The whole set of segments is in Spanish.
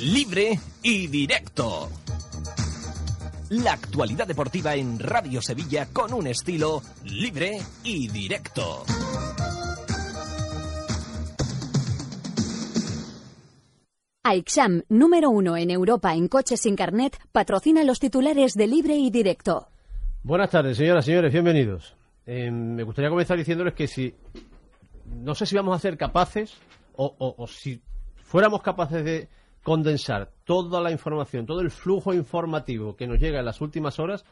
Libre y directo. La actualidad deportiva en Radio Sevilla con un estilo libre y directo. AIXAM, número uno en Europa en coches sin carnet, patrocina los titulares de Libre y Directo. Buenas tardes, señoras y señores, bienvenidos. Eh, me gustaría comenzar diciéndoles que si. No sé si vamos a ser capaces o, o- o si fuéramos capaces de condensar toda la información, todo el flujo informativo que nos llega en las últimas horas,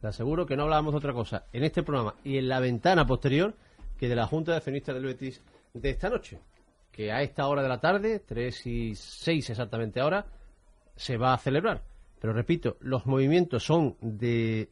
le aseguro que no hablábamos de otra cosa en este programa y en la ventana posterior que de la Junta de Accionistas del Betis de esta noche, que a esta hora de la tarde, 3 y 6 exactamente ahora, se va a celebrar. Pero repito, los movimientos son de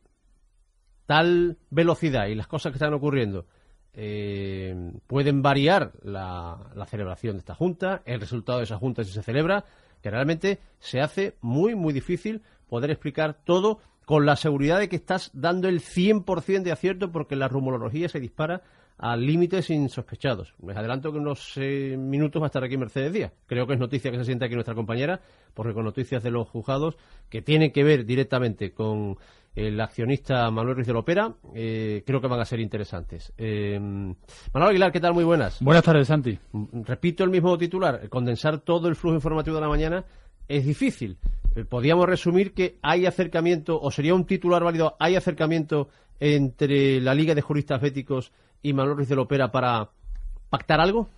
tal velocidad y las cosas que están ocurriendo eh, pueden variar la, la celebración de esta junta, el resultado de esa junta si se celebra, que realmente se hace muy, muy difícil poder explicar todo con la seguridad de que estás dando el 100% de acierto porque la rumorología se dispara a límites insospechados. Les adelanto que en unos eh, minutos va a estar aquí Mercedes Díaz. Creo que es noticia que se sienta aquí nuestra compañera, porque con noticias de los juzgados que tienen que ver directamente con el accionista Manuel Ruiz de Lopera, eh, creo que van a ser interesantes. Eh, Manuel Aguilar, ¿qué tal? Muy buenas. Buenas tardes, Santi. Repito el mismo titular, condensar todo el flujo informativo de la mañana es difícil. Podríamos resumir que hay acercamiento, o sería un titular válido, hay acercamiento entre la Liga de Juristas Béticos y Manuel Ruiz de Lopera para pactar algo.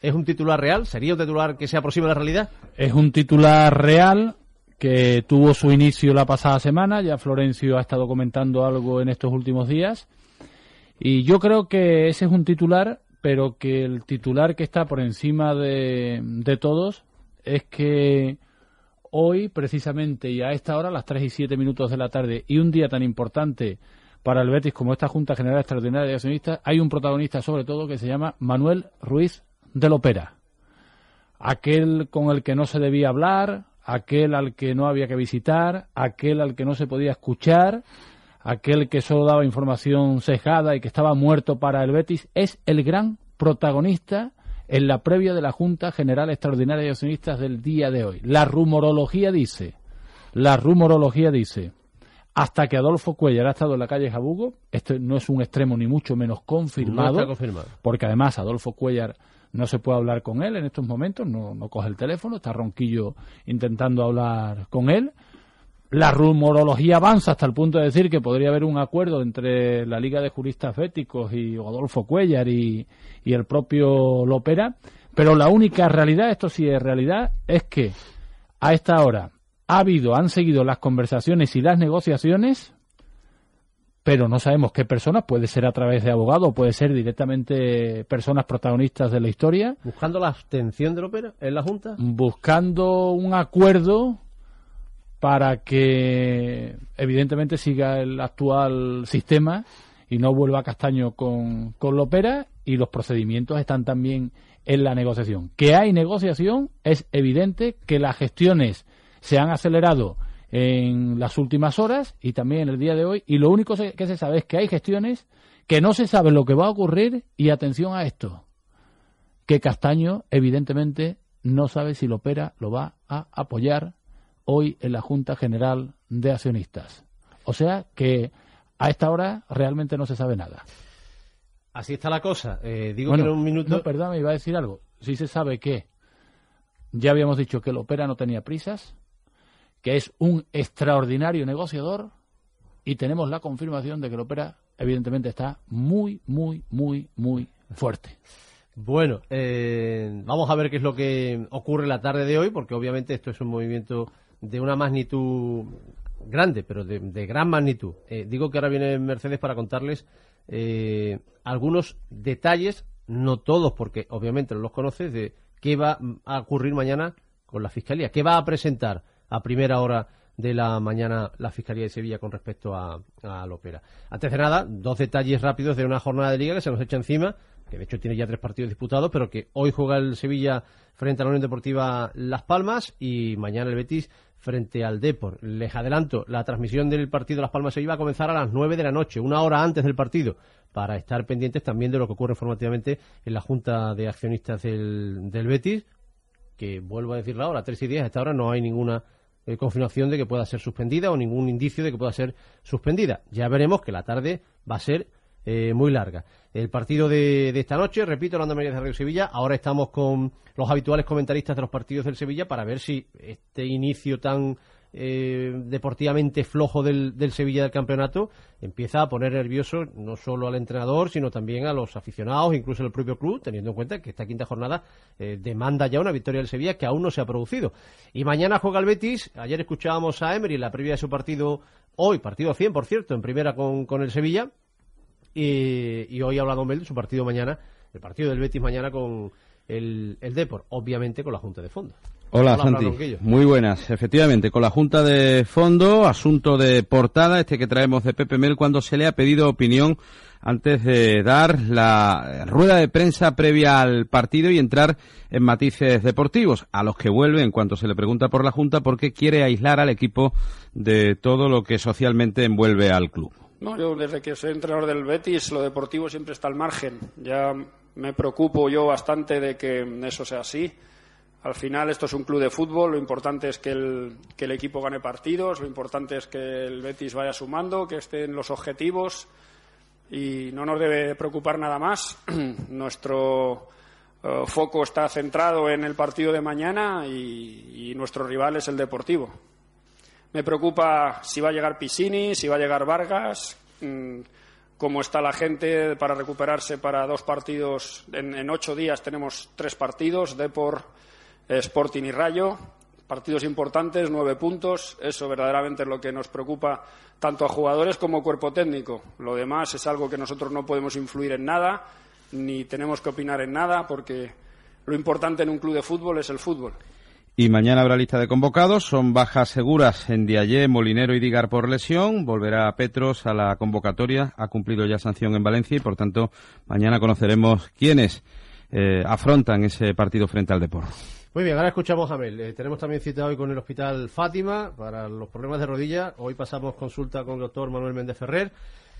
¿Es un titular real? ¿Sería un titular que se aproxima a la realidad? Es un titular real que tuvo su inicio la pasada semana. Ya Florencio ha estado comentando algo en estos últimos días. Y yo creo que ese es un titular, pero que el titular que está por encima de, todos es que hoy, precisamente, y a esta hora, las 3 y 7 minutos de la tarde, y un día tan importante para el Betis como esta Junta General Extraordinaria de Accionistas, hay un protagonista sobre todo que se llama Manuel Ruiz de Lopera. Aquel con el que no se debía hablar, aquel al que no había que visitar, aquel al que no se podía escuchar, aquel que solo daba información sesgada y que estaba muerto para el Betis, es el gran protagonista en la previa de la Junta General Extraordinaria de Accionistas del día de hoy. La rumorología dice, la rumorología dice, hasta que Adolfo Cuellar ha estado en la calle Jabugo, esto no es un extremo ni mucho menos confirmado, No está confirmado. porque además Adolfo Cuellar no se puede hablar con él en estos momentos, no, no coge el teléfono, está Ronquillo intentando hablar con él. La rumorología avanza hasta el punto de decir que podría haber un acuerdo entre la Liga de Juristas Béticos y Adolfo Cuellar y, y el propio Lopera, pero la única realidad, esto sí es realidad, es que a esta hora ha habido, han seguido las conversaciones y las negociaciones, pero no sabemos qué personas, puede ser a través de abogados, puede ser directamente personas protagonistas de la historia, Buscando la abstención de Lopera en la Junta. buscando un acuerdo para que evidentemente siga el actual sistema y no vuelva a Castaño con, con Lopera y los procedimientos están también en la negociación. Que hay negociación es evidente, que las gestiones se han acelerado en las últimas horas y también en el día de hoy y lo único que se sabe es que hay gestiones que no se sabe lo que va a ocurrir y atención a esto, que Castaño evidentemente no sabe si Lopera lo va a apoyar hoy en la Junta General de Accionistas. O sea que a esta hora realmente no se sabe nada. Así está la cosa. Eh, digo Bueno, que en un minuto. No, perdón, me iba a decir algo. Sí se sabe que ya habíamos dicho que Lopera no tenía prisas, que es un extraordinario negociador y tenemos la confirmación de que Lopera evidentemente está muy, muy, muy, muy fuerte. Bueno, eh, vamos a ver qué es lo que ocurre la tarde de hoy, porque obviamente esto es un movimiento de una magnitud grande, pero de, gran magnitud. Eh, digo que ahora viene Mercedes para contarles eh, algunos detalles, no todos, porque obviamente no los conoces, de qué va a ocurrir mañana con la Fiscalía. ¿Qué va a presentar a primera hora de la mañana la Fiscalía de Sevilla con respecto a, a Lopera? Antes de nada, dos detalles rápidos de una jornada de liga que se nos echa encima, que de hecho tiene ya tres partidos disputados, pero que hoy juega el Sevilla frente a la Unión Deportiva Las Palmas y mañana el Betis frente al Depor. Les adelanto, la transmisión del partido Las Palmas se iba a comenzar a las nueve de la noche, una hora antes del partido, para estar pendientes también de lo que ocurre informativamente en la Junta de Accionistas del, del Betis, que vuelvo a decirlo ahora, tres y diez, hasta ahora no hay ninguna eh, confirmación de que pueda ser suspendida o ningún indicio de que pueda ser suspendida. Ya veremos que la tarde va a ser eh, muy larga. El partido de, de esta noche, repito, la María de Radio Sevilla. Ahora estamos con los habituales comentaristas de los partidos del Sevilla para ver si este inicio tan eh, deportivamente flojo del, del, Sevilla del campeonato empieza a poner nervioso no solo al entrenador, sino también a los aficionados, incluso el propio club, teniendo en cuenta que esta quinta jornada eh, demanda ya una victoria del Sevilla que aún no se ha producido. Y mañana juega el Betis. Ayer escuchábamos a Emery en la previa de su partido, hoy, partido 100, por cierto, en primera con, con el Sevilla y, hoy ha hablado Mel de su partido mañana, el partido del Betis mañana con el, el Depor, obviamente con la Junta de Fondo. Hola, Hola Santi. Muy buenas. Efectivamente, con la Junta de Fondo, asunto de portada, este que traemos de Pepe Mel, cuando se le ha pedido opinión antes de dar la rueda de prensa previa al partido y entrar en matices deportivos, a los que vuelve en cuanto se le pregunta por la Junta porque quiere aislar al equipo de todo lo que socialmente envuelve al club. No, yo desde que soy entrenador del Betis, lo deportivo siempre está al margen. Ya me preocupo yo bastante de que eso sea así. Al final esto es un club de fútbol, lo importante es que el, que el equipo gane partidos, lo importante es que el Betis vaya sumando, que estén los objetivos y no nos debe preocupar nada más. Nuestro uh, foco está centrado en el partido de mañana y, y nuestro rival es el Deportivo. Me preocupa si va a llegar Piscini, si va a llegar Vargas, mmm, cómo está la gente para recuperarse para dos partidos. En, en ocho días tenemos tres partidos, Depor, Sporting y Rayo. Partidos importantes, nueve puntos. Eso verdaderamente es lo que nos preocupa tanto a jugadores como cuerpo técnico. Lo demás es algo que nosotros no podemos influir en nada, ni tenemos que opinar en nada, porque lo importante en un club de fútbol es el fútbol. Y mañana habrá lista de convocados. Son bajas seguras en Diallé, Molinero y Digar por lesión. Volverá Petros a la convocatoria. Ha cumplido ya sanción en Valencia y, por tanto, mañana conoceremos quiénes eh, afrontan ese partido frente al Depor. Muy bien, ahora escuchamos a Mel. Eh, tenemos también cita hoy con el Hospital Fátima para los problemas de rodilla. Hoy pasamos consulta con el doctor Manuel Méndez Ferrer.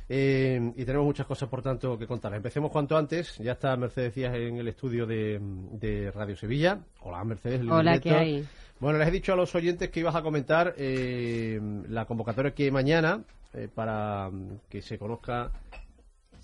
Eh, y tenemos muchas cosas, por tanto, que contar. Empecemos cuanto antes. Ya está Mercedes Díaz en el estudio de, de Radio Sevilla. Hola, Mercedes. Hola, ¿qué hay? Bueno, les he dicho a los oyentes que ibas a comentar eh, la convocatoria que mañana eh, para que se conozca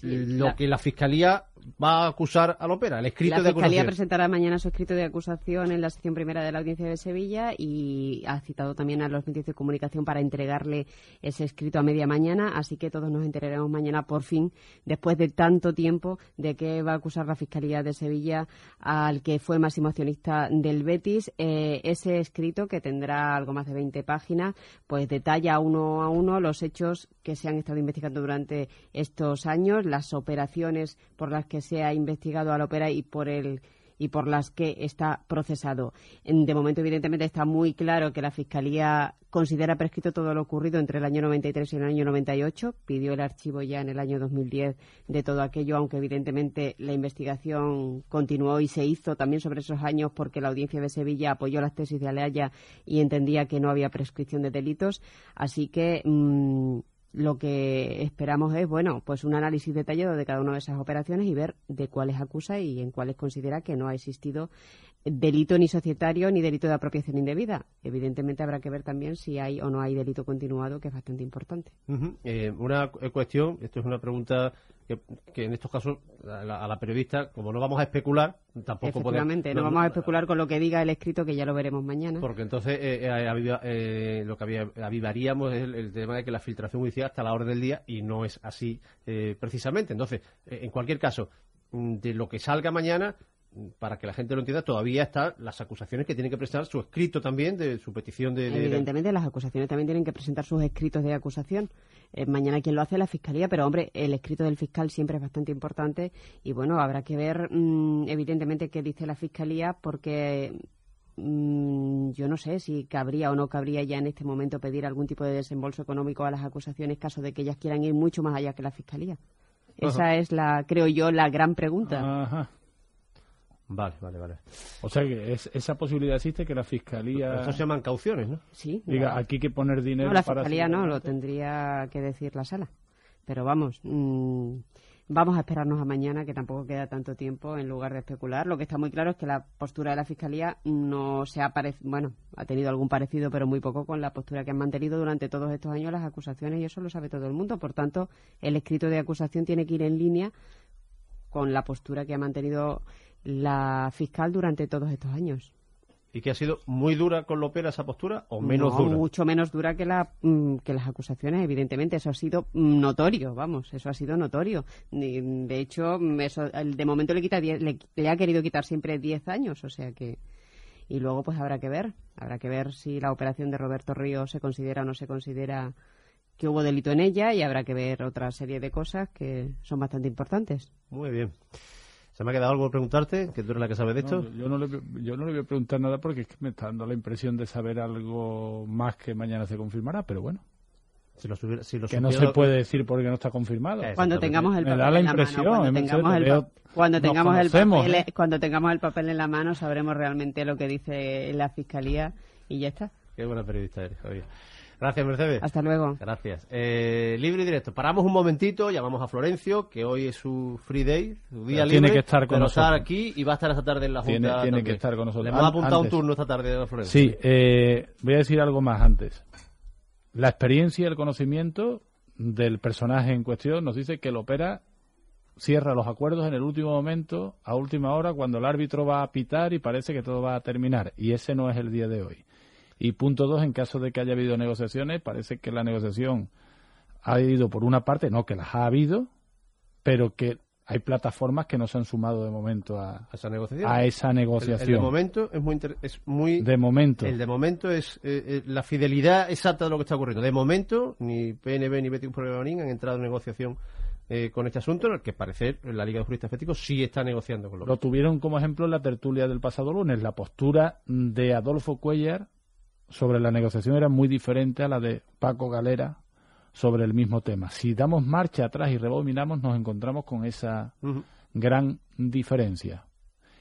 lo la... que la Fiscalía va a acusar a Lopera, el escrito la de acusación. La Fiscalía presentará mañana su escrito de acusación en la sección primera de la Audiencia de Sevilla y ha citado también a los medios de comunicación para entregarle ese escrito a media mañana, así que todos nos enteraremos mañana por fin, después de tanto tiempo, de que va a acusar la Fiscalía de Sevilla al que fue máximo accionista del Betis. Eh, ese escrito, que tendrá algo más de 20 páginas, pues detalla uno a uno los hechos que se han estado investigando durante estos años, las operaciones por las que se ha investigado a la ópera y por el y por las que está procesado. De momento, evidentemente, está muy claro que la Fiscalía considera prescrito todo lo ocurrido entre el año 93 y el año 98. Pidió el archivo ya en el año 2010 de todo aquello, aunque evidentemente la investigación continuó y se hizo también sobre esos años porque la Audiencia de Sevilla apoyó las tesis de Aleaya y entendía que no había prescripción de delitos. Así que. Mmm, lo que esperamos es, bueno, pues un análisis detallado de cada una de esas operaciones y ver de cuáles acusa y en cuáles considera que no ha existido delito ni societario ni delito de apropiación indebida. Evidentemente habrá que ver también si hay o no hay delito continuado, que es bastante importante. Uh eh, una cuestión, esto es una pregunta que, que en estos casos a la, a la, periodista, como no vamos a especular, tampoco podemos, no, no, vamos a especular con lo que diga el escrito, que ya lo veremos mañana. Porque entonces eh, aviva, eh, lo que avivaríamos es el, el, tema de que la filtración judicial hasta la hora del día y no es así eh, precisamente. Entonces, en cualquier caso, mm, de lo que salga mañana, para que la gente lo entienda, todavía están las acusaciones que tienen que presentar su escrito también de su petición de. de Evidentemente, las acusaciones también tienen que presentar sus escritos de acusación. Eh, mañana quien lo hace la fiscalía, pero hombre, el escrito del fiscal siempre es bastante importante y bueno, habrá que ver, mmm, evidentemente, qué dice la fiscalía porque mmm, yo no sé si cabría o no cabría ya en este momento pedir algún tipo de desembolso económico a las acusaciones caso de que ellas quieran ir mucho más allá que la Fiscalía. Esa es la, creo yo, la gran pregunta. Ajá. Vale, vale, vale. O sea que es- esa posibilidad existe que la fiscalía Eso se llaman cauciones, ¿no? Sí. diga la- aquí hay que poner dinero No, la para Fiscalía no, lo adelante". tendría que decir la sala. Pero vamos, mm, vamos a esperarnos a mañana, que tampoco queda tanto tiempo, en lugar de especular. Lo que está muy claro es que la postura de la Fiscalía no se ha parecido, bueno, ha tenido algún parecido, pero muy poco con la postura que han mantenido durante todos estos años las acusaciones, y eso lo sabe todo el mundo. Por tanto, el escrito de acusación tiene que ir en línea con la postura que ha mantenido la fiscal durante todos estos años. ¿Y que ha sido muy dura con Lopera esa postura o menos No, dura? mucho menos dura que, la, mm, que las acusaciones, evidentemente. Eso ha sido mm, notorio, vamos, eso ha sido notorio. De hecho, mm, eso, de momento le, quita diez- le, le ha querido quitar siempre 10 años, o sea que... Y luego, pues habrá que ver, habrá que ver si la operación de Roberto Ríos se considera o no se considera que hubo delito en ella y habrá que ver otra serie de cosas que son bastante importantes. Muy bien. ¿Se me ha quedado algo por preguntarte? Que tú eres la que sabe de esto. No, yo, no le, yo no le voy a preguntar nada porque es que me está dando la impresión de saber algo más que mañana se confirmará, pero bueno, Si lo, subiera- si lo que no se puede decir porque no está confirmado. Cuando tengamos el Me papel da la en la impresión, mano, cuando en tengamos serio, el, veo- pa- cuando nos tengamos el conocemos, papel, cuando tengamos el papel en la mano sabremos realmente lo que dice la fiscalía y ya está. Qué buena periodista eres, Javier. Gracias, Mercedes. Hasta luego. Gracias. Eh, libre y directo. Paramos un momentito, llamamos a Florencio, que hoy es su free day, su día Pero libre. tiene que estar con pero nosotros. estar aquí y va a estar esta tarde en la Junta. Tiene- tiene también. que estar con nosotros. Le hemos An- apuntado un turno esta tarde a Florencio. Sí, eh, voy a decir algo más antes. La experiencia y el conocimiento del personaje en cuestión nos dice que el opera cierra los acuerdos en el último momento, a última hora, cuando el árbitro va a pitar y parece que todo va a terminar. Y ese no es el día de hoy. Y punto dos, en caso de que haya habido negociaciones, parece que la negociación ha ido por una parte, no que las ha habido, pero que hay plataformas que no se han sumado de momento a, A esa negociación. a esa El- negociación. El, de momento es muy... inter- Es muy De momento. El de momento es eh, eh, la fidelidad exacta de lo que está ocurriendo. De momento, ni PNB ni Betis Problemanín han entrado en negociación eh, con este asunto, en el que parecer la Liga de Juristas Eféticos sí está negociando con los Lo tuvieron como ejemplo en la tertulia del pasado lunes. La postura de Adolfo Cuellar sobre la negociación era muy diferente a la de Paco Galera sobre el mismo tema. Si damos marcha atrás y rebobinamos, nos encontramos con esa gran diferencia.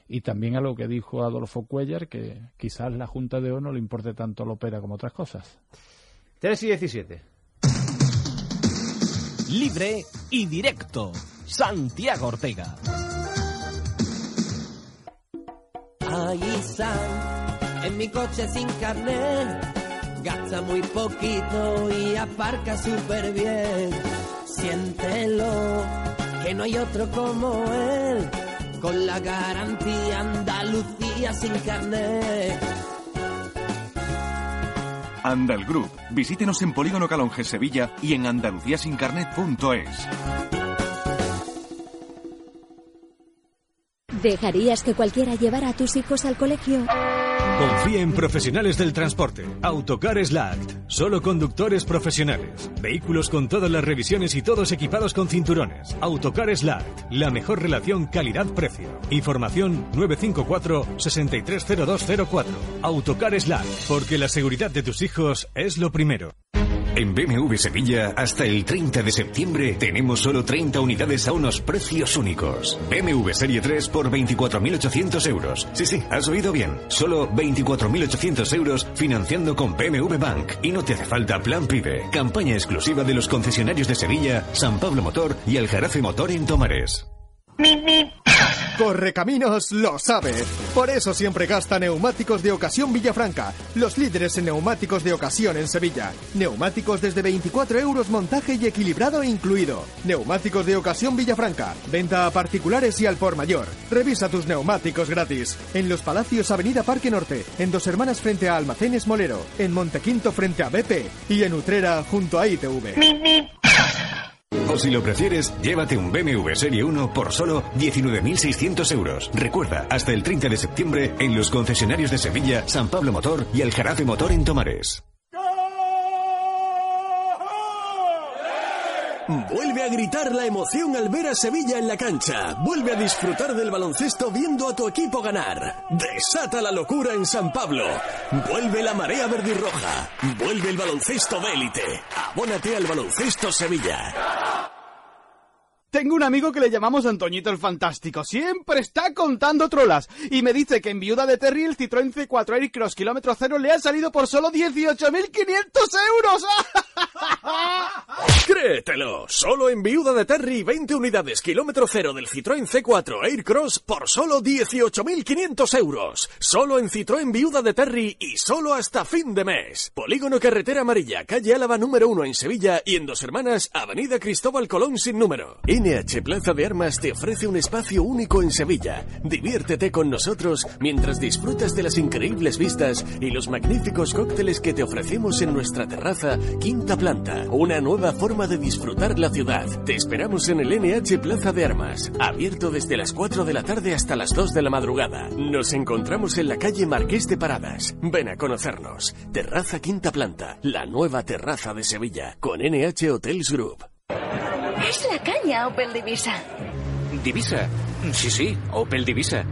Y también a lo que dijo Adolfo Cuellar, que quizás la Junta de O no le importe tanto la opera como otras cosas. 3 y 17. Libre y directo. Santiago Ortega. Ahí en mi coche sin carnet, gasta muy poquito y aparca súper bien. Siéntelo, que no hay otro como él, con la garantía Andalucía sin carnet. Andal Group. Visítenos en Polígono Calonge Sevilla y en andaluciasincarnet.es. ¿Dejarías que cualquiera llevara a tus hijos al colegio? Confía en profesionales del transporte. Autocar Slact. Solo conductores profesionales. Vehículos con todas las revisiones y todos equipados con cinturones. Autocar Slact. La mejor relación calidad-precio. Información 954-630204. Autocar Slact. Porque la seguridad de tus hijos es lo primero. En BMW Sevilla, hasta el 30 de septiembre, tenemos solo 30 unidades a unos precios únicos. BMW Serie 3 por 24.800 euros. Sí, sí, has oído bien. Solo 24.800 euros financiando con BMW Bank. Y no te hace falta Plan PIBE. Campaña exclusiva de los concesionarios de Sevilla, San Pablo Motor y Aljarafe Motor en Tomares. Correcaminos lo sabe. Por eso siempre gasta neumáticos de ocasión Villafranca, los líderes en neumáticos de ocasión en Sevilla. Neumáticos desde 24 euros montaje y equilibrado incluido. Neumáticos de ocasión Villafranca. Venta a particulares y al por mayor. Revisa tus neumáticos gratis. En Los Palacios, Avenida Parque Norte. En Dos Hermanas frente a Almacenes Molero. En Montequinto frente a BP. Y en Utrera junto a ITV. O si lo prefieres, llévate un BMW Serie 1 por solo 19.600 euros. Recuerda, hasta el 30 de septiembre en los concesionarios de Sevilla, San Pablo Motor y Aljarafe Motor en Tomares. Vuelve a gritar la emoción al ver a Sevilla en la cancha. Vuelve a disfrutar del baloncesto viendo a tu equipo ganar. Desata la locura en San Pablo. Vuelve la marea verde y roja. Vuelve el baloncesto de élite. Abónate al baloncesto Sevilla. Tengo un amigo que le llamamos Antoñito el Fantástico. Siempre está contando trolas. Y me dice que en Viuda de Terry el Citroën C4 Aircross kilómetro cero le ha salido por solo 18.500 euros. Créetelo. Solo en Viuda de Terry 20 unidades kilómetro cero del Citroën C4 Aircross por solo 18.500 euros. Solo en Citroën Viuda de Terry y solo hasta fin de mes. Polígono Carretera Amarilla, calle Álava número 1 en Sevilla y en Dos Hermanas, Avenida Cristóbal Colón sin número. NH Plaza de Armas te ofrece un espacio único en Sevilla. Diviértete con nosotros mientras disfrutas de las increíbles vistas y los magníficos cócteles que te ofrecemos en nuestra terraza, quinta planta. Una nueva forma de disfrutar la ciudad. Te esperamos en el NH Plaza de Armas, abierto desde las 4 de la tarde hasta las 2 de la madrugada. Nos encontramos en la calle Marqués de Paradas. Ven a conocernos. Terraza quinta planta, la nueva terraza de Sevilla, con NH Hotels Group. Es la caña Opel Divisa. Divisa. Sí, sí, Opel Divisa.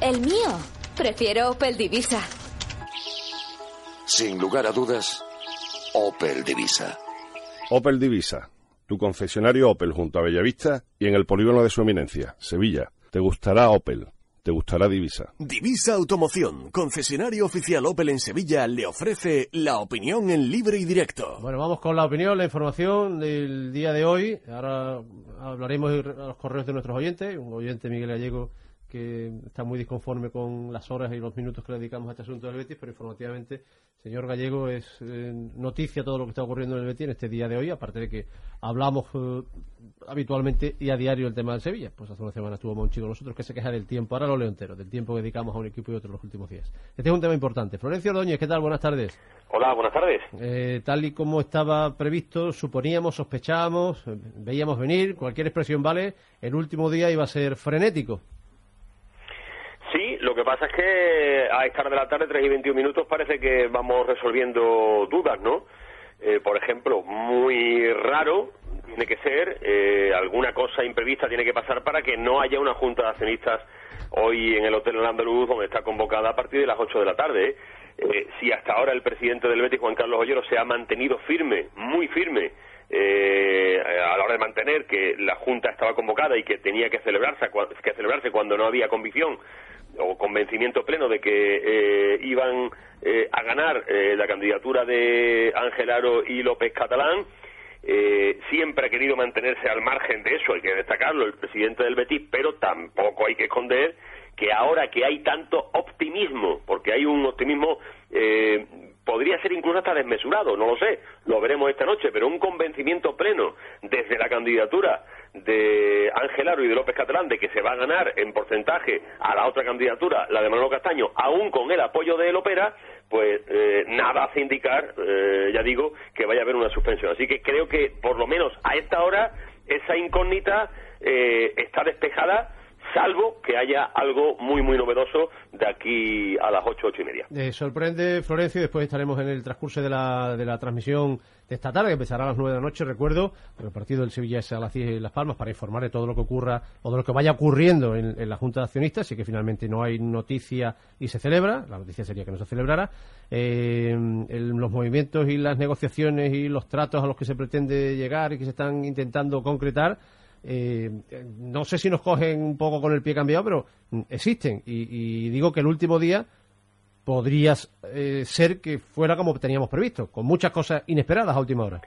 El mío. Prefiero Opel Divisa. Sin lugar a dudas, Opel Divisa. Opel Divisa, tu concesionario Opel junto a Bellavista y en el polígono de su eminencia, Sevilla. Te gustará Opel. Te gustará Divisa. Divisa Automoción, concesionario oficial Opel en Sevilla, le ofrece la opinión en libre y directo. Bueno, vamos con la opinión, la información del día de hoy. Ahora hablaremos de los correos de nuestros oyentes. Un oyente, Miguel Gallego, que está muy disconforme con las horas y los minutos que le dedicamos a este asunto del Betis, pero informativamente, señor Gallego, es eh, noticia todo lo que está ocurriendo en el Betis en este día de hoy, aparte de que hablamos eh, habitualmente y a diario el tema del Sevilla. Pues hace una semana estuvo Monchi con nosotros que se queja del tiempo, ahora lo leo entero, del tiempo que dedicamos a un equipo y otro en los últimos días. Este es un tema importante. Florencio Ordóñez, ¿qué tal? Buenas tardes. Hola, buenas tardes. Eh, tal y como estaba previsto, suponíamos, sospechábamos, veíamos venir, cualquier expresión vale, el último día iba a ser frenético. Sí, lo que pasa es que a esta de la tarde, 3 y 21 minutos, parece que vamos resolviendo dudas, ¿no? Eh, por ejemplo, muy raro tiene que ser, eh, alguna cosa imprevista tiene que pasar para que no haya una junta de accionistas hoy en el Hotel Andaluz, donde está convocada a partir de las 8 de la tarde. Eh, si hasta ahora el presidente del Betis, Juan Carlos Ollero, se ha mantenido firme, muy firme, eh, a la hora de mantener que la Junta estaba convocada y que tenía que celebrarse, que celebrarse cuando no había convicción o convencimiento pleno de que eh, iban eh, a ganar eh, la candidatura de Ángel Aro y López Catalán. Eh, siempre ha querido mantenerse al margen de eso, hay que destacarlo, el presidente del Betis, pero tampoco hay que esconder que ahora que hay tanto optimismo, porque hay un optimismo, eh, podría ser incluso hasta desmesurado, no lo sé, lo veremos esta noche, pero un convencimiento pleno desde la candidatura de Ángel Aro y de López Catalán de que se va a ganar en porcentaje a la otra candidatura, la de Manolo Castaño, aún con el apoyo de Lopera, pues eh, nada hace indicar, eh, ya digo, que vaya a haber una suspensión. Así que creo que, por lo menos a esta hora, esa incógnita eh, está despejada salvo que haya algo muy, muy novedoso de aquí a las ocho, ocho y media. Eh, sorprende, Florencio, y después estaremos en el transcurso de la, de la transmisión de esta tarde, que empezará a las nueve de la noche, recuerdo, el partido del Sevilla es a las 10 en Las Palmas, para informar de todo lo que ocurra o de lo que vaya ocurriendo en, la Junta de Accionistas, y que finalmente no hay noticia y se celebra, la noticia sería que no se celebrara, eh, los movimientos y las negociaciones y los tratos a los que se pretende llegar y que se están intentando concretar, eh, no sé si nos cogen un poco con el pie cambiado, pero mm, existen. Y, y digo que el último día podría eh, ser que fuera como teníamos previsto, con muchas cosas inesperadas a última hora.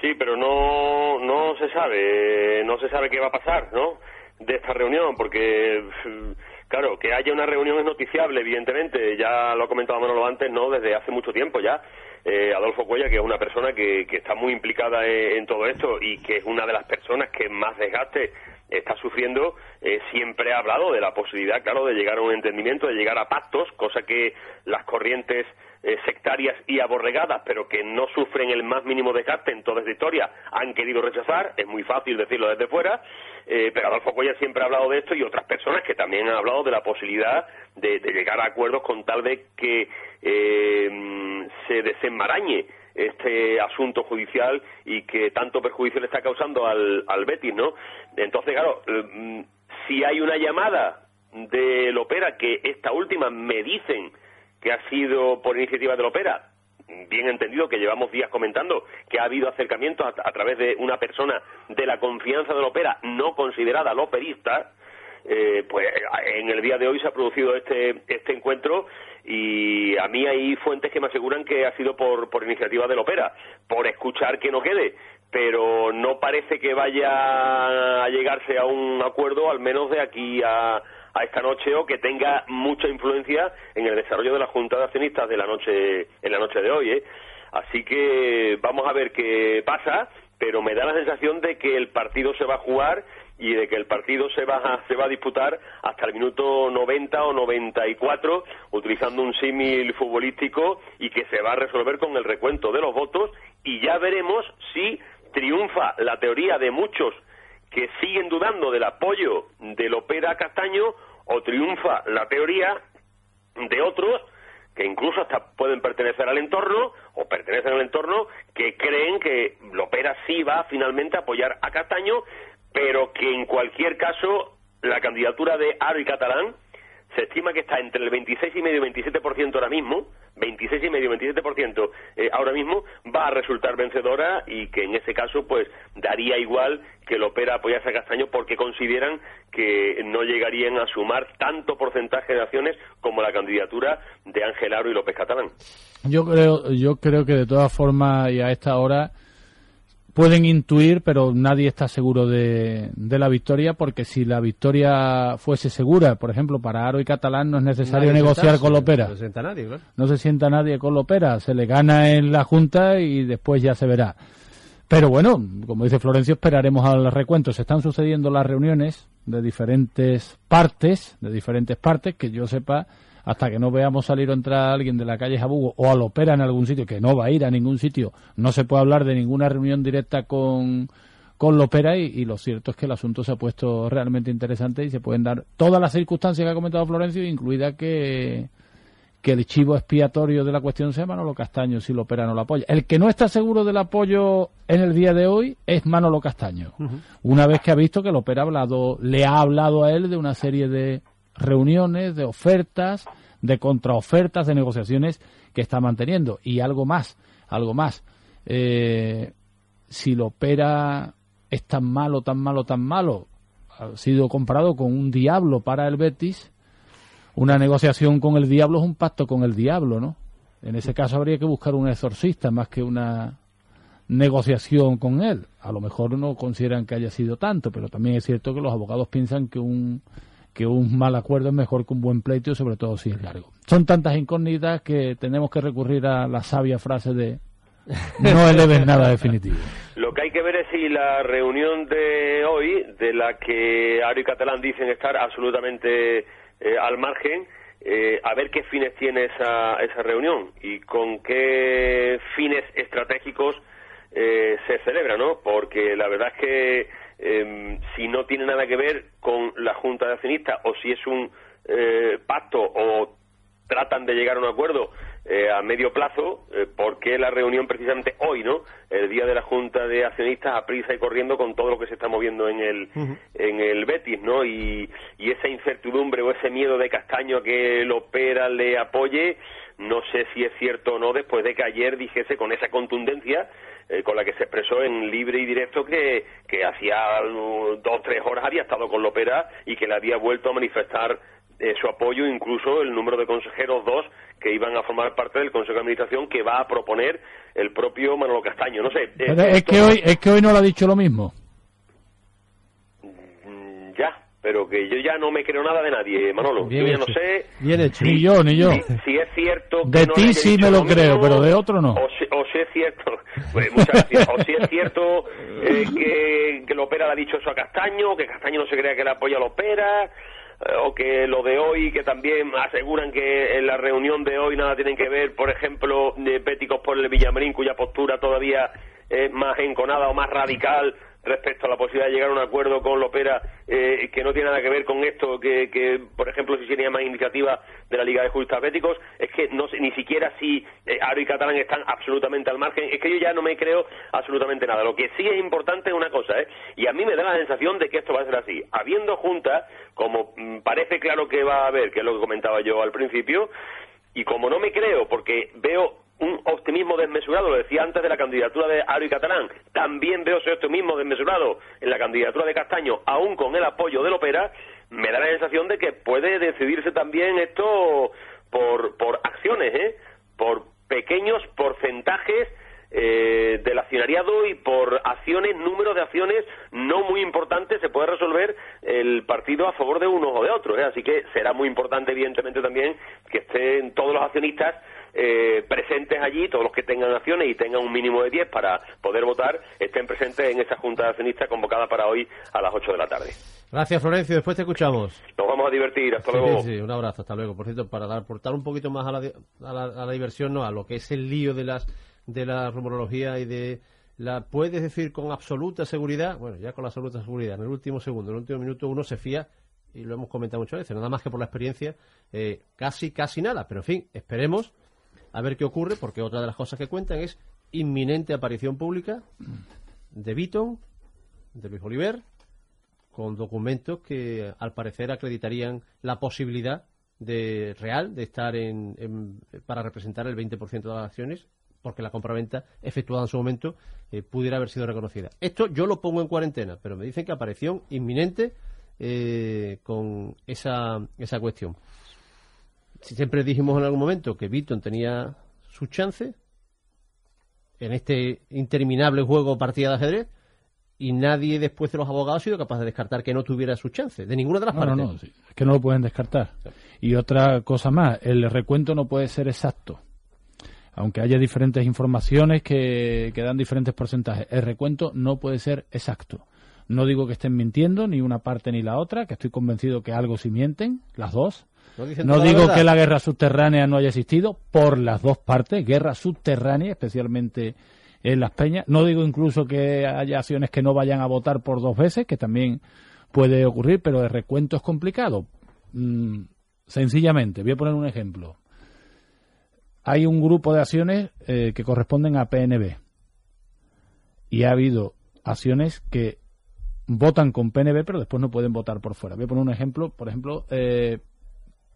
Sí, pero no, no se sabe, no se sabe qué va a pasar, ¿no? De esta reunión, porque, claro, que haya una reunión es noticiable, evidentemente, ya lo ha comentado Manolo antes, ¿no? Desde hace mucho tiempo ya. Eh, Adolfo Cuella, que es una persona que, que está muy implicada en, en todo esto y que es una de las personas que más desgaste está sufriendo, eh, siempre ha hablado de la posibilidad, claro, de llegar a un entendimiento, de llegar a pactos, cosa que las corrientes eh, sectarias y aborregadas, pero que no sufren el más mínimo desgaste en toda esta historia, han querido rechazar, es muy fácil decirlo desde fuera, eh, pero Adolfo Cuellar siempre ha hablado de esto y otras personas que también han hablado de la posibilidad de, de llegar a acuerdos con tal de que eh, se desenmarañe este asunto judicial y que tanto perjuicio le está causando al, al Betis, ¿no? Entonces, claro, mm, si hay una llamada del Opera, que esta última me dicen que ha sido por iniciativa del Opera, bien entendido que llevamos días comentando que ha habido acercamientos a, a través de una persona de la confianza del Opera no considerada loperista, eh, pues en el día de hoy se ha producido este, este encuentro y a mí hay fuentes que me aseguran que ha sido por, por iniciativa del Opera, por escuchar que no quede, pero no parece que vaya a llegarse a un acuerdo, al menos de aquí a, a esta noche o que tenga mucha influencia en el desarrollo de la Junta de Accionistas de la noche en la noche de hoy, ¿eh? Así que vamos a ver qué pasa, pero me da la sensación de que el partido se va a jugar y de que el partido se va a, se va a disputar hasta el minuto 90 o 94 utilizando un símil futbolístico y que se va a resolver con el recuento de los votos y ya veremos si triunfa la teoría de muchos que siguen dudando del apoyo del Opera Castaño o triunfa la teoría de otros que incluso hasta pueden pertenecer al entorno o pertenecen al entorno que creen que Lopera sí va finalmente a apoyar a Castaño pero que en cualquier caso la candidatura de Aro y Catalán se estima que está entre el 26,5 y 27% ahora mismo, 26,5 y 27% eh, ahora mismo, va a resultar vencedora y que en ese caso pues daría igual que el Opera apoyase a Castaño porque consideran que no llegarían a sumar tanto porcentaje de acciones como la candidatura de Ángel Aro y López Catalán. Yo creo, yo creo que de todas formas y a esta hora pueden intuir, pero nadie está seguro de, de, la victoria, porque si la victoria fuese segura, por ejemplo, para Aro y Catalán no es necesario nadie negociar con Lopera. No se sienta nadie. No se sienta nadie con Lopera, se le gana en la Junta y después ya se verá. Pero bueno, como dice Florencio, esperaremos al recuento. Se están sucediendo las reuniones de diferentes partes, de diferentes partes, que yo sepa, hasta que no veamos salir o entrar a alguien de la calle Jabugo o al opera en algún sitio, que no va a ir a ningún sitio, no se puede hablar de ninguna reunión directa con, con Lopera y, y lo cierto es que el asunto se ha puesto realmente interesante y se pueden dar todas las circunstancias que ha comentado Florencio, incluida que, que el chivo expiatorio de la cuestión sea Manolo Castaño si Lopera no lo apoya. El que no está seguro del apoyo en el día de hoy es Manolo Castaño. Uh -huh. Una vez que ha visto que Lopera ha hablado, le ha hablado a él de una serie de reuniones, de ofertas, de contraofertas, de negociaciones que está manteniendo. Y algo más, algo más. Eh, si lo opera es tan malo, tan malo, tan malo, ha sido comparado con un diablo para el Betis, una negociación con el diablo es un pacto con el diablo, ¿no? En ese caso habría que buscar un exorcista más que una negociación con él. A lo mejor no consideran que haya sido tanto, pero también es cierto que los abogados piensan que un que un mal acuerdo es mejor que un buen pleito, sobre todo si es largo. Son tantas incógnitas que tenemos que recurrir a la sabia frase de no eleves nada definitivo. Lo que hay que ver es si la reunión de hoy, de la que Ari y Catalán dicen estar absolutamente eh, al margen, eh, a ver qué fines tiene esa, esa reunión y con qué fines estratégicos eh, se celebra, ¿no? Porque la verdad es que eh, si no tiene nada que ver con la Junta de Accionistas o si es un eh, pacto o tratan de llegar a un acuerdo eh, a medio plazo, eh, ¿por qué la reunión precisamente hoy, no? El día de la Junta de Accionistas a prisa y corriendo con todo lo que se está moviendo en el, uh -huh. en el Betis, ¿no? Y, y, esa incertidumbre o ese miedo de Castaño a que el Opera le apoye, no sé si es cierto o no, después de que ayer dijese con esa contundencia eh, con la que se expresó en libre y directo que, que hacía dos o tres horas había estado con Lopera y que le había vuelto a manifestar eh, su apoyo, incluso el número de consejeros dos que iban a formar parte del Consejo de Administración que va a proponer el propio Manolo Castaño. No sé. Es, es que hoy es que hoy no lo ha dicho lo mismo. Mm, ya, pero que yo ya no me creo nada de nadie, Manolo. Bien yo ya hecho. no sé. Bien hecho. Ni yo, ni yo. Si, si es cierto. De que no ti sí me lo creo, mismo, pero de otro no. O si, o si es cierto, pues, muchas gracias. o si es cierto eh, que, que Lopera le ha dicho eso a Castaño, que Castaño no se crea que le apoya a Lopera, eh, o que lo de hoy, que también aseguran que en la reunión de hoy nada tienen que ver, por ejemplo, de Péticos por el Villamarín, cuya postura todavía es más enconada o más radical respecto a la posibilidad de llegar a un acuerdo con Lopera eh, que no tiene nada que ver con esto, que, que, por ejemplo si sería más iniciativa de la Liga de Juristas Béticos, es que no, ni siquiera si eh, Aro y Catalán están absolutamente al margen. Es que yo ya no me creo absolutamente nada. Lo que sí es importante es una cosa, ¿eh? y a mí me da la sensación de que esto va a ser así. Habiendo junta, como mm, parece claro que va a haber, que es lo que comentaba yo al principio, y como no me creo, porque veo un optimismo desmesurado, lo decía antes de la candidatura de Aro y Catalán, también veo ese optimismo desmesurado en la candidatura de Castaño, aún con el apoyo del Opera, me da la sensación de que puede decidirse también esto por, por acciones, ¿eh? por pequeños porcentajes eh, del accionariado y por acciones, número de acciones no muy importantes se puede resolver el partido a favor de unos o de otros. ¿eh? Así que será muy importante, evidentemente, también que estén todos los accionistas eh, presentes allí, todos los que tengan acciones y tengan un mínimo de 10 para poder votar, estén presentes en esa Junta de Accionistas convocada para hoy a las 8 de la tarde. Gracias, Florencio. Después te escuchamos. Nos vamos a divertir. Hasta luego. Sí, un abrazo. Hasta luego. Por cierto, para aportar un poquito más a la, a la, a la diversión, no, a lo que es el lío de las de la rumorología y de la puedes decir con absoluta seguridad, bueno, ya con la absoluta seguridad, en el último segundo, en el último minuto uno se fía y lo hemos comentado muchas veces, nada más que por la experiencia, eh, casi, casi nada, pero en fin, esperemos a ver qué ocurre, porque otra de las cosas que cuentan es inminente aparición pública de Beaton, de Luis Oliver, con documentos que al parecer acreditarían la posibilidad de real de estar en, para representar el 20% de las acciones porque la compraventa efectuada en su momento eh, pudiera haber sido reconocida. Esto yo lo pongo en cuarentena, pero me dicen que aparición inminente eh, con esa, esa cuestión. Si siempre dijimos en algún momento que Beaton tenía sus chances en este interminable juego partida de ajedrez y nadie después de los abogados ha sido capaz de descartar que no tuviera sus chances, de ninguna de las partes. No, no, es que no lo pueden descartar. Y otra cosa más, el recuento no puede ser exacto aunque haya diferentes informaciones que, dan diferentes porcentajes, el recuento no puede ser exacto. No digo que estén mintiendo, ni una parte ni la otra, que estoy convencido que algo sí mienten, las dos. No, digo que la guerra subterránea no haya existido, por las dos partes, guerra subterránea, especialmente en las peñas. No digo incluso que haya acciones que no vayan a votar por dos veces, que también puede ocurrir, pero el recuento es complicado. Mm, sencillamente, voy a poner un ejemplo hay un grupo de acciones eh, que corresponden a PNB. Y ha habido acciones que votan con PNB, pero después no pueden votar por fuera. Voy a poner un ejemplo. Por ejemplo, eh,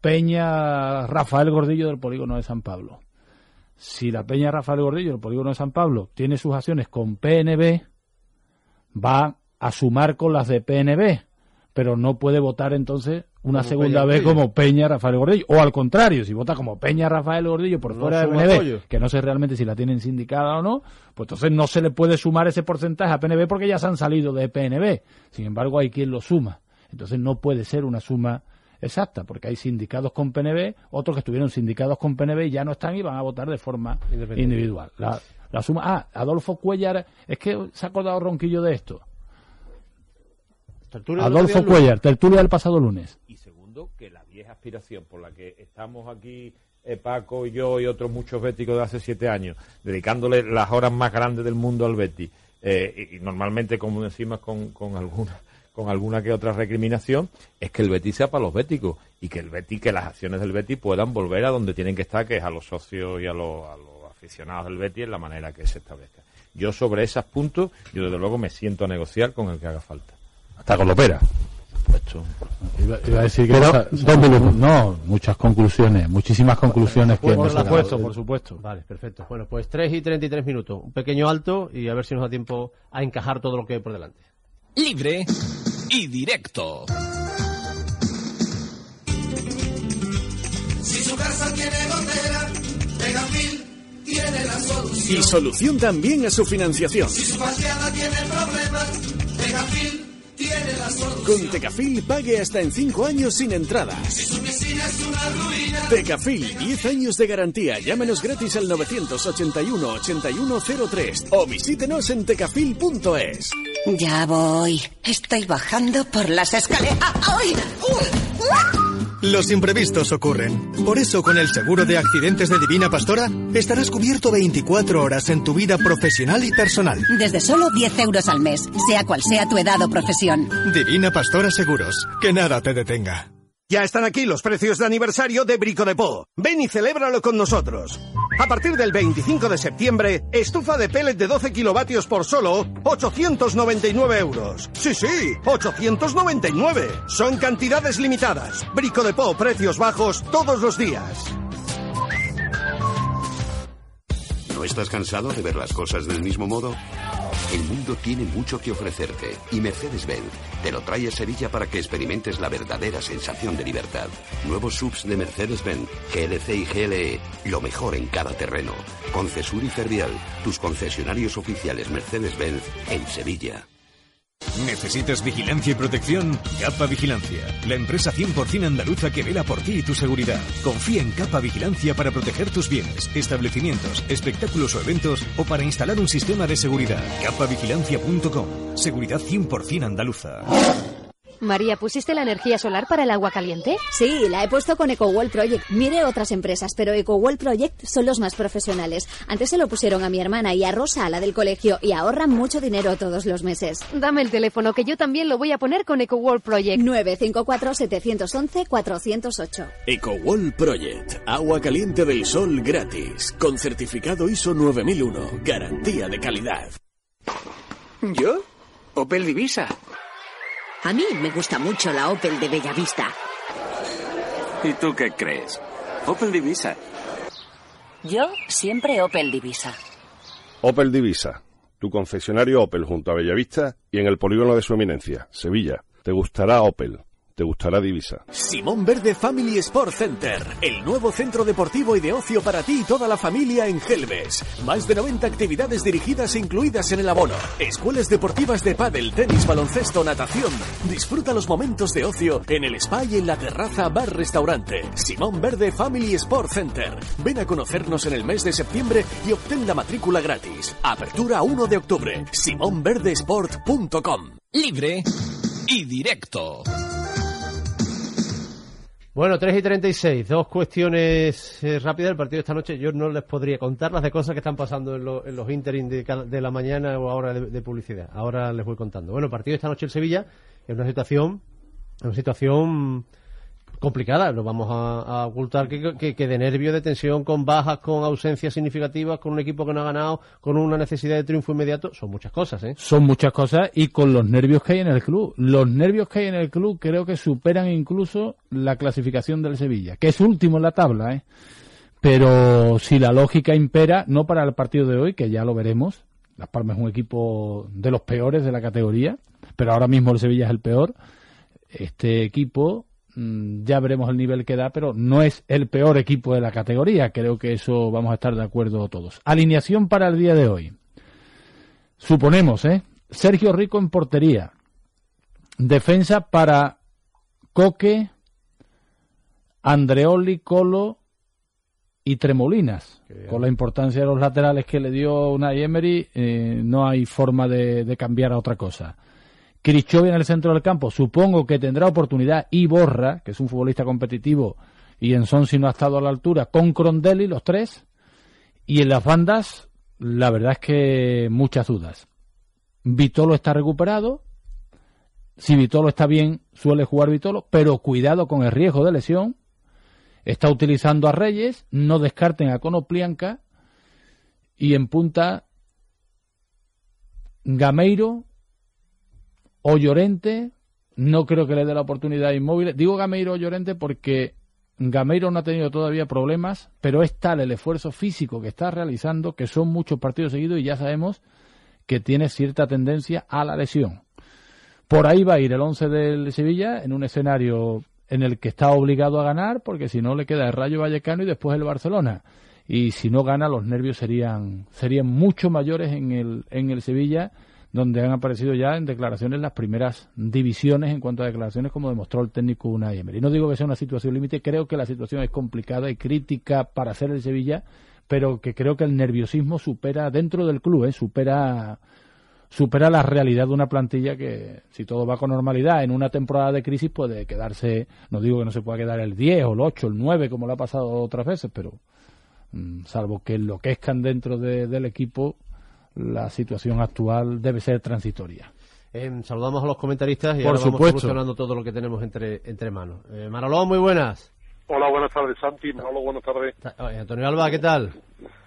Peña Rafael Gordillo del Polígono de San Pablo. Si la Peña Rafael Gordillo del Polígono de San Pablo tiene sus acciones con PNB, va a sumar con las de PNB, pero no puede votar entonces una segunda vez como Peña Rafael Gordillo. O al contrario, si vota como Peña Rafael Gordillo por fuera de PNB, que no sé realmente si la tienen sindicada o no, pues entonces no se le puede sumar ese porcentaje a PNB porque ya se han salido de PNB. Sin embargo, hay quien lo suma. Entonces no puede ser una suma exacta, porque hay sindicados con PNB, otros que estuvieron sindicados con PNB y ya no están y van a votar de forma individual. La, la suma. Ah, Adolfo Cuellar, es que se ha acordado Ronquillo de esto. Adolfo Cuellar, tertulia del pasado lunes que la vieja aspiración por la que estamos aquí eh, Paco y yo y otros muchos béticos de hace siete años, dedicándole las horas más grandes del mundo al Betty, eh, y, normalmente, como decimos, con, con alguna con alguna que otra recriminación, es que el Betty sea para los béticos y que el Betty, que las acciones del Betty puedan volver a donde tienen que estar, que es a los socios y a los, a los aficionados del Betty en la manera que se establezca. Yo sobre esos puntos, yo desde luego me siento a negociar con el que haga falta. Hasta con la opera. Iba, a decir que no, muchas conclusiones, muchísimas conclusiones que por supuesto, por supuesto. Vale, perfecto. Bueno, pues 3 y 33 minutos, un pequeño alto y a ver si nos da tiempo a encajar todo lo que hay por delante. Libre y directo. Si su casa tiene gotera, Tegafil tiene la solución. Y solución también a su financiación. Si su fachada tiene con Tecafil pague hasta en 5 años sin entrada. Tecafil, 10 años de garantía. Llámenos gratis al 981 8103 o visítenos en tecafil.es. Ya voy. Estoy bajando por las escaleras. ¡Ay! Los imprevistos ocurren. Por eso, con el seguro de accidentes de Divina Pastora, estarás cubierto 24 horas en tu vida profesional y personal. Desde solo 10 euros al mes, sea cual sea tu edad o profesión. Divina Pastora Seguros. Que nada te detenga. Ya están aquí los precios de aniversario de Brico de Po. Ven y celébralo con nosotros. A partir del 25 de septiembre, estufa de pellet de 12 kilovatios por solo 899 euros. Sí, sí, 899. Son cantidades limitadas. Brico de Po, precios bajos todos los días. ¿No estás cansado de ver las cosas del mismo modo? El mundo tiene mucho que ofrecerte y Mercedes-Benz te lo trae a Sevilla para que experimentes la verdadera sensación de libertad. Nuevos subs de Mercedes-Benz, GLC y GLE, lo mejor en cada terreno. Concesur y Fervial, tus concesionarios oficiales Mercedes-Benz en Sevilla. ¿Necesitas vigilancia y protección? Capa Vigilancia, la empresa 100% andaluza que vela por ti y tu seguridad. Confía en Capa Vigilancia para proteger tus bienes, establecimientos, espectáculos o eventos o para instalar un sistema de seguridad. capavigilancia.com. Seguridad 100% andaluza. María, ¿pusiste la energía solar para el agua caliente? Sí, la he puesto con EcoWall Project. Mire otras empresas, pero EcoWall Project son los más profesionales. Antes se lo pusieron a mi hermana y a Rosa, a la del colegio, y ahorran mucho dinero todos los meses. Dame el teléfono, que yo también lo voy a poner con EcoWall Project. 954-711-408. EcoWall Project. Agua caliente del sol gratis. Con certificado ISO 9001. Garantía de calidad. ¿Yo? Opel Divisa. A mí me gusta mucho la Opel de Bellavista. ¿Y tú qué crees? Opel Divisa. Yo siempre Opel Divisa. Opel Divisa, tu concesionario Opel junto a Bellavista y en el polígono de su eminencia, Sevilla. Te gustará Opel. Te gustará Divisa. Simón Verde Family Sport Center, el nuevo centro deportivo y de ocio para ti y toda la familia en Gelbes. Más de 90 actividades dirigidas e incluidas en el abono. Escuelas deportivas de pádel, tenis, baloncesto, natación. Disfruta los momentos de ocio en el spa y en la terraza bar restaurante. Simón Verde Family Sport Center. Ven a conocernos en el mes de septiembre y obtén la matrícula gratis. Apertura 1 de octubre. simonverdesport.com. Libre y directo. Bueno, 3 y 36, dos cuestiones eh, rápidas del partido de esta noche. Yo no les podría contar las de cosas que están pasando en, lo- en los interim de, de la mañana o ahora de, publicidad. Ahora les voy contando. Bueno, el partido de esta noche en Sevilla es una situación, una situación complicada. No vamos a, ocultar que, que- de nervio, de tensión, con bajas, con ausencias significativas, con un equipo que no ha ganado, con una necesidad de triunfo inmediato. Son muchas cosas, ¿eh? Son muchas cosas y con los nervios que hay en el club. Los nervios que hay en el club creo que superan incluso la clasificación del Sevilla, que es último en la tabla, ¿eh? Pero si la lógica impera, no para el partido de hoy, que ya lo veremos, Las Palmas es un equipo de los peores de la categoría, pero ahora mismo el Sevilla es el peor. Este equipo, ya veremos el nivel que da, pero no es el peor equipo de la categoría. Creo que eso vamos a estar de acuerdo todos. Alineación para el día de hoy. Suponemos, ¿eh? Sergio Rico en portería. Defensa para Coque, Andreoli, Colo y Tremolinas. Con la importancia de los laterales que le dio Unai Emery, eh, no hay forma de, de cambiar a otra cosa. Crichovi en el centro del campo, supongo que tendrá oportunidad. Y Borra, que es un futbolista competitivo, y en Son si no ha estado a la altura, con Crondelli, los tres. Y en las bandas, la verdad es que muchas dudas. Vitolo está recuperado. Si Vitolo está bien, suele jugar Vitolo, pero cuidado con el riesgo de lesión. Está utilizando a Reyes, no descarten a Conoplianca. Y en punta, Gameiro o Llorente. No creo que le dé la oportunidad a Inmóvil. Digo Gameiro o Llorente porque Gameiro no ha tenido todavía problemas, pero es tal el esfuerzo físico que está realizando que son muchos partidos seguidos y ya sabemos que tiene cierta tendencia a la lesión. Por ahí va a ir el 11 del Sevilla en un escenario en el que está obligado a ganar, porque si no le queda el Rayo Vallecano y después el Barcelona. Y si no gana, los nervios serían, serían mucho mayores en el, en el Sevilla, donde han aparecido ya en declaraciones las primeras divisiones en cuanto a declaraciones, como demostró el técnico Unai Emery. No digo que sea una situación límite, creo que la situación es complicada y crítica para hacer el Sevilla, pero que creo que el nerviosismo supera, dentro del club, ¿eh? supera supera la realidad de una plantilla que, si todo va con normalidad, en una temporada de crisis puede quedarse, no digo que no se pueda quedar el 10 o el 8, el 9, como le ha pasado otras veces, pero mm, salvo que enloquezcan dentro de- del equipo, la situación actual debe ser transitoria. Em, saludamos a los comentaristas y Por ahora vamos supuesto. solucionando todo lo que tenemos entre, entre manos. Eh, Manolo, muy buenas. Hola, buenas tardes, Santi. Manolo, buenas tardes. Eh, Antonio Alba, ¿qué tal?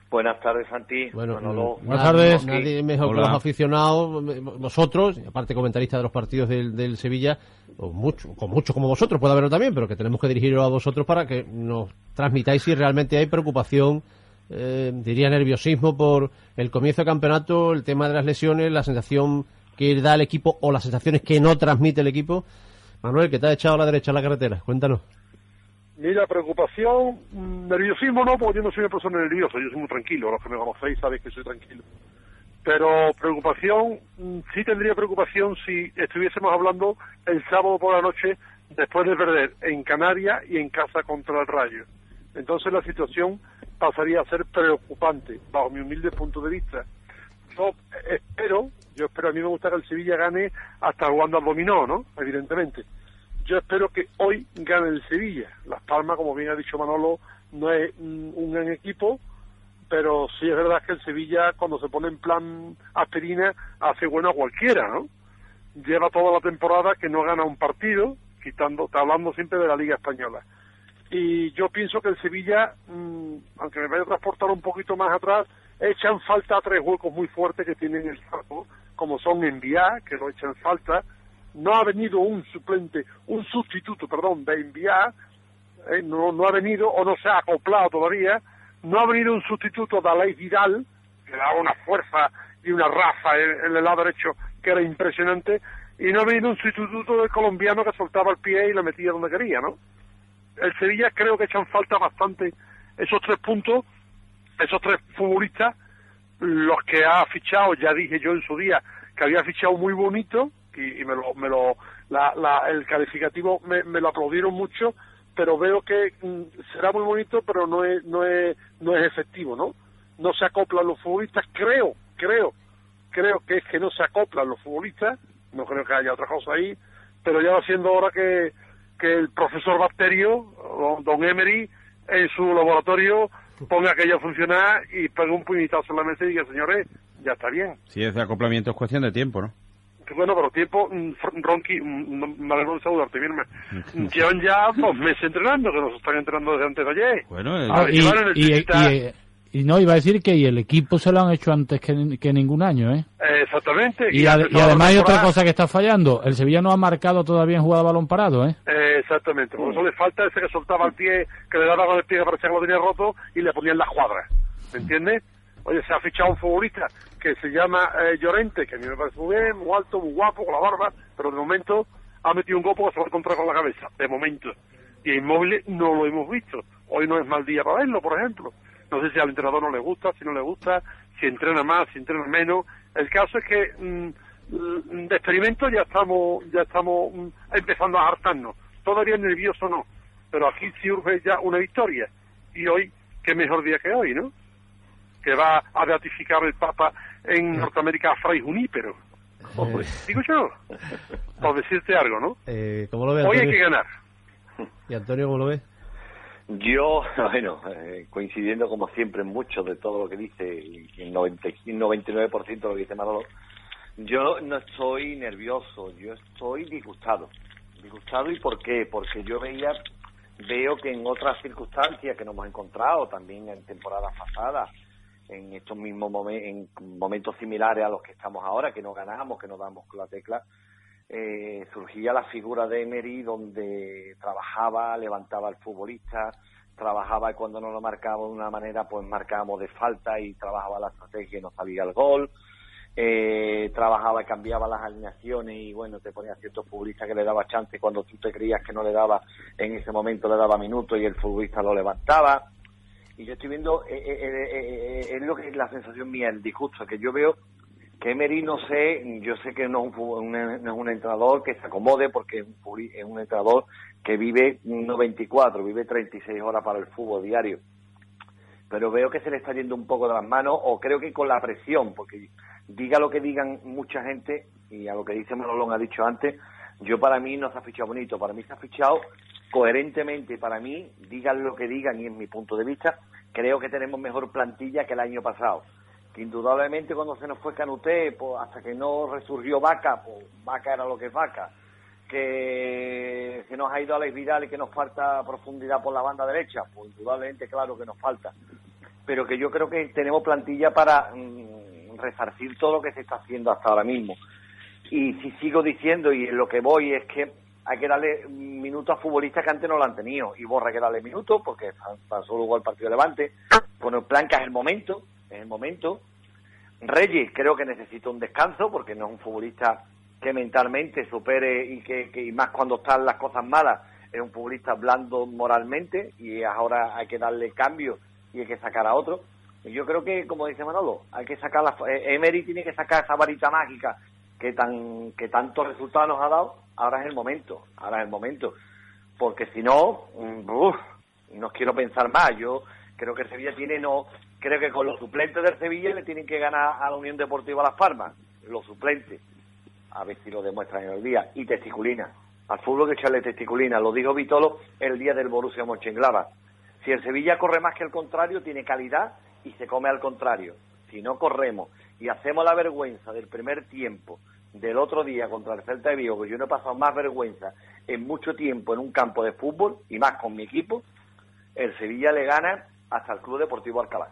Buenas tardes, Santi. Bueno, Manolo. mm, nadie- Nadie mejor que los aficionados, eh, vosotros, y aparte comentaristas de los partidos del, del Sevilla, o mucho, con muchos como vosotros, puede haberlo también, pero que tenemos que dirigirlo a vosotros para que nos transmitáis si realmente hay preocupación, eh, diría nerviosismo por el comienzo del campeonato, el tema de las lesiones, la sensación que da el equipo o las sensaciones que no transmite el equipo. Manuel, que te ha echado a la derecha a la carretera, cuéntanos. Mira, preocupación, mm, nerviosismo no, porque yo no soy una persona nerviosa, yo soy muy tranquilo. Los que me conocéis sabéis que soy tranquilo. Pero preocupación, mm, sí tendría preocupación si estuviésemos hablando el sábado por la noche después de perder en Canarias y en casa contra el Rayo. Entonces la situación pasaría a ser preocupante, bajo mi humilde punto de vista. Yo espero, yo espero, a mí me gusta que el Sevilla gane hasta jugando al dominó, ¿no? Evidentemente. Yo espero que hoy gane el Sevilla. Las Palmas, como bien ha dicho Manolo, no es un gran equipo, pero sí es verdad que el Sevilla, cuando se pone en plan aspirina, hace bueno a cualquiera, ¿no? Lleva toda la temporada que no gana un partido, quitando, está hablando siempre de la Liga Española. Y yo pienso que el Sevilla, mm, aunque me vaya a transportar un poquito más atrás, echan falta tres huecos muy fuertes que tienen el campo, como son Enviar, que lo echan falta, no ha venido un suplente, un sustituto, perdón, de enviar, eh, no, no ha venido o no se ha acoplado todavía, no ha venido un sustituto de Aleix Vidal, que daba una fuerza y una raza en, en el lado derecho que era impresionante, y no ha venido un sustituto del colombiano que soltaba el pie y lo metía donde quería, ¿no? El Sevilla creo que echan falta bastante esos tres puntos, esos tres futbolistas, los que ha fichado, ya dije yo en su día, que había fichado muy bonito, y, me lo, me lo la, la, el calificativo me, me lo aplaudieron mucho, pero veo que mm, será muy bonito, pero no es, no es, no es efectivo, ¿no? No se acoplan los futbolistas, creo, creo, creo que es que no se acoplan los futbolistas, no creo que haya otra cosa ahí, pero ya va siendo hora que, que el profesor Bacterio, don, Emery, en su laboratorio ponga aquello a funcionar y pegue un puñetazo en la mesa y diga, señores, ya está bien. Si ese acoplamiento es cuestión de tiempo, ¿no? Bueno, pero tiempo, mm, Ronqui, mm, me alegro de saludarte, mi hermano. Llevan ya dos meses entrenando, que nos están entrenando desde antes de ayer. Bueno, A ver, y, y- y no, iba a decir que y el equipo se lo han hecho antes que, que ningún año, ¿eh? Exactamente. Y, además hay otra cosa que está fallando. El Sevilla no ha marcado todavía en jugada a balón parado, ¿eh? Eh, exactamente, por eso le falta ese que soltaba el pie, que le daba con el pie que parecía que lo tenía roto y le ponían las cuadras. ¿Me entiendes? Oye, se ha fichado un futbolista que se llama eh, Llorente, que a mí me parece muy bien, muy alto, muy guapo, con la barba, pero de momento ha metido un gol porque se va a encontrar con la cabeza, de momento. Y a Inmóvil no lo hemos visto. Hoy no es mal día para verlo, por ejemplo. No sé si al entrenador no le gusta, si no le gusta, si entrena más, si entrena menos. El caso es que mm, de experimento ya estamos, ya estamos mm, empezando a hartarnos. Todavía nervioso no, pero aquí sí urge ya una victoria. Y hoy, qué mejor día que hoy, ¿no? Que va a beatificar el Papa en Norteamérica a Fray Junípero. Hombre, digo yo, por decirte algo, ¿no? Eh, ¿Cómo lo ves, Hoy hay que ganar. ¿Y Antonio cómo lo ves? Yo, bueno, eh, coincidiendo como siempre en mucho de todo lo que dice, y el 90 y 99% de lo que dice Manolo, yo no estoy nervioso, yo estoy disgustado. Disgustado y por qué? Porque yo veía, veo que en otras circunstancias que nos hemos encontrado, también en temporadas pasadas, en estos mismos momen- en momentos similares a los que estamos ahora, que no ganamos, que no damos con la tecla, eh, surgía la figura de Emery donde trabajaba, levantaba al futbolista, trabajaba y cuando no lo marcaba de una manera, pues marcábamos de falta y trabajaba la estrategia y no sabía el gol. Eh, trabajaba y cambiaba las alineaciones y bueno, te ponía ciertos futbolistas que le daba chance cuando tú te creías que no le daba, en ese momento le daba minutos y el futbolista lo levantaba. Y yo estoy viendo, eh, eh, eh, eh, eh, es lo que es la sensación mía, el disgusto, que yo veo que Emery no sé, yo sé que no es un, es un entrenador que se acomode porque es un, es un entrenador que vive no 24, vive 36 horas para el fútbol diario. Pero veo que se le está yendo un poco de las manos o creo que con la presión, porque diga lo que digan mucha gente y a lo que dice Manolón ha dicho antes, yo para mí no se ha fichado bonito, para mí se ha fichado coherentemente, para mí, digan lo que digan y en mi punto de vista, creo que tenemos mejor plantilla que el año pasado indudablemente cuando se nos fue Canuté, pues hasta que no resurgió Vaca, pues Vaca era lo que es Vaca, que se nos ha ido Alex Vidal y que nos falta profundidad por la banda derecha, pues indudablemente claro que nos falta, pero que yo creo que tenemos plantilla para mm, resarcir todo lo que se está haciendo hasta ahora mismo. Y si sigo diciendo, y en lo que voy, es que hay que darle minutos a futbolistas que antes no lo han tenido. Y Borra que darle minutos porque pasó luego el partido de Levante. Bueno, Blanca es el momento, es el momento. Reyes creo que necesita un descanso porque no es un futbolista que mentalmente supere y que, que y más cuando están las cosas malas es un futbolista blando moralmente y ahora hay que darle cambio y hay que sacar a otro. Yo creo que, como dice Manolo, hay que sacar la, eh, Emery tiene que sacar esa varita mágica que tan que tantos resultados nos ha dado. Ahora es el momento, ahora es el momento, porque si no, mm, uf, no quiero pensar más. Yo creo que el Sevilla tiene no, creo que con los suplentes del Sevilla le tienen que ganar a la Unión Deportiva Las Palmas, los suplentes, a ver si lo demuestran en el día y testiculina. Al fútbol que echarle testiculina, lo dijo Vitolo el día del Borussia Mönchengladbach. Si el Sevilla corre más que el contrario, tiene calidad y se come al contrario. Si no corremos y hacemos la vergüenza del primer tiempo del otro día contra el Celta de Vigo, que yo no he pasado más vergüenza en mucho tiempo en un campo de fútbol y más con mi equipo, el Sevilla le gana hasta el Club Deportivo Alcalá.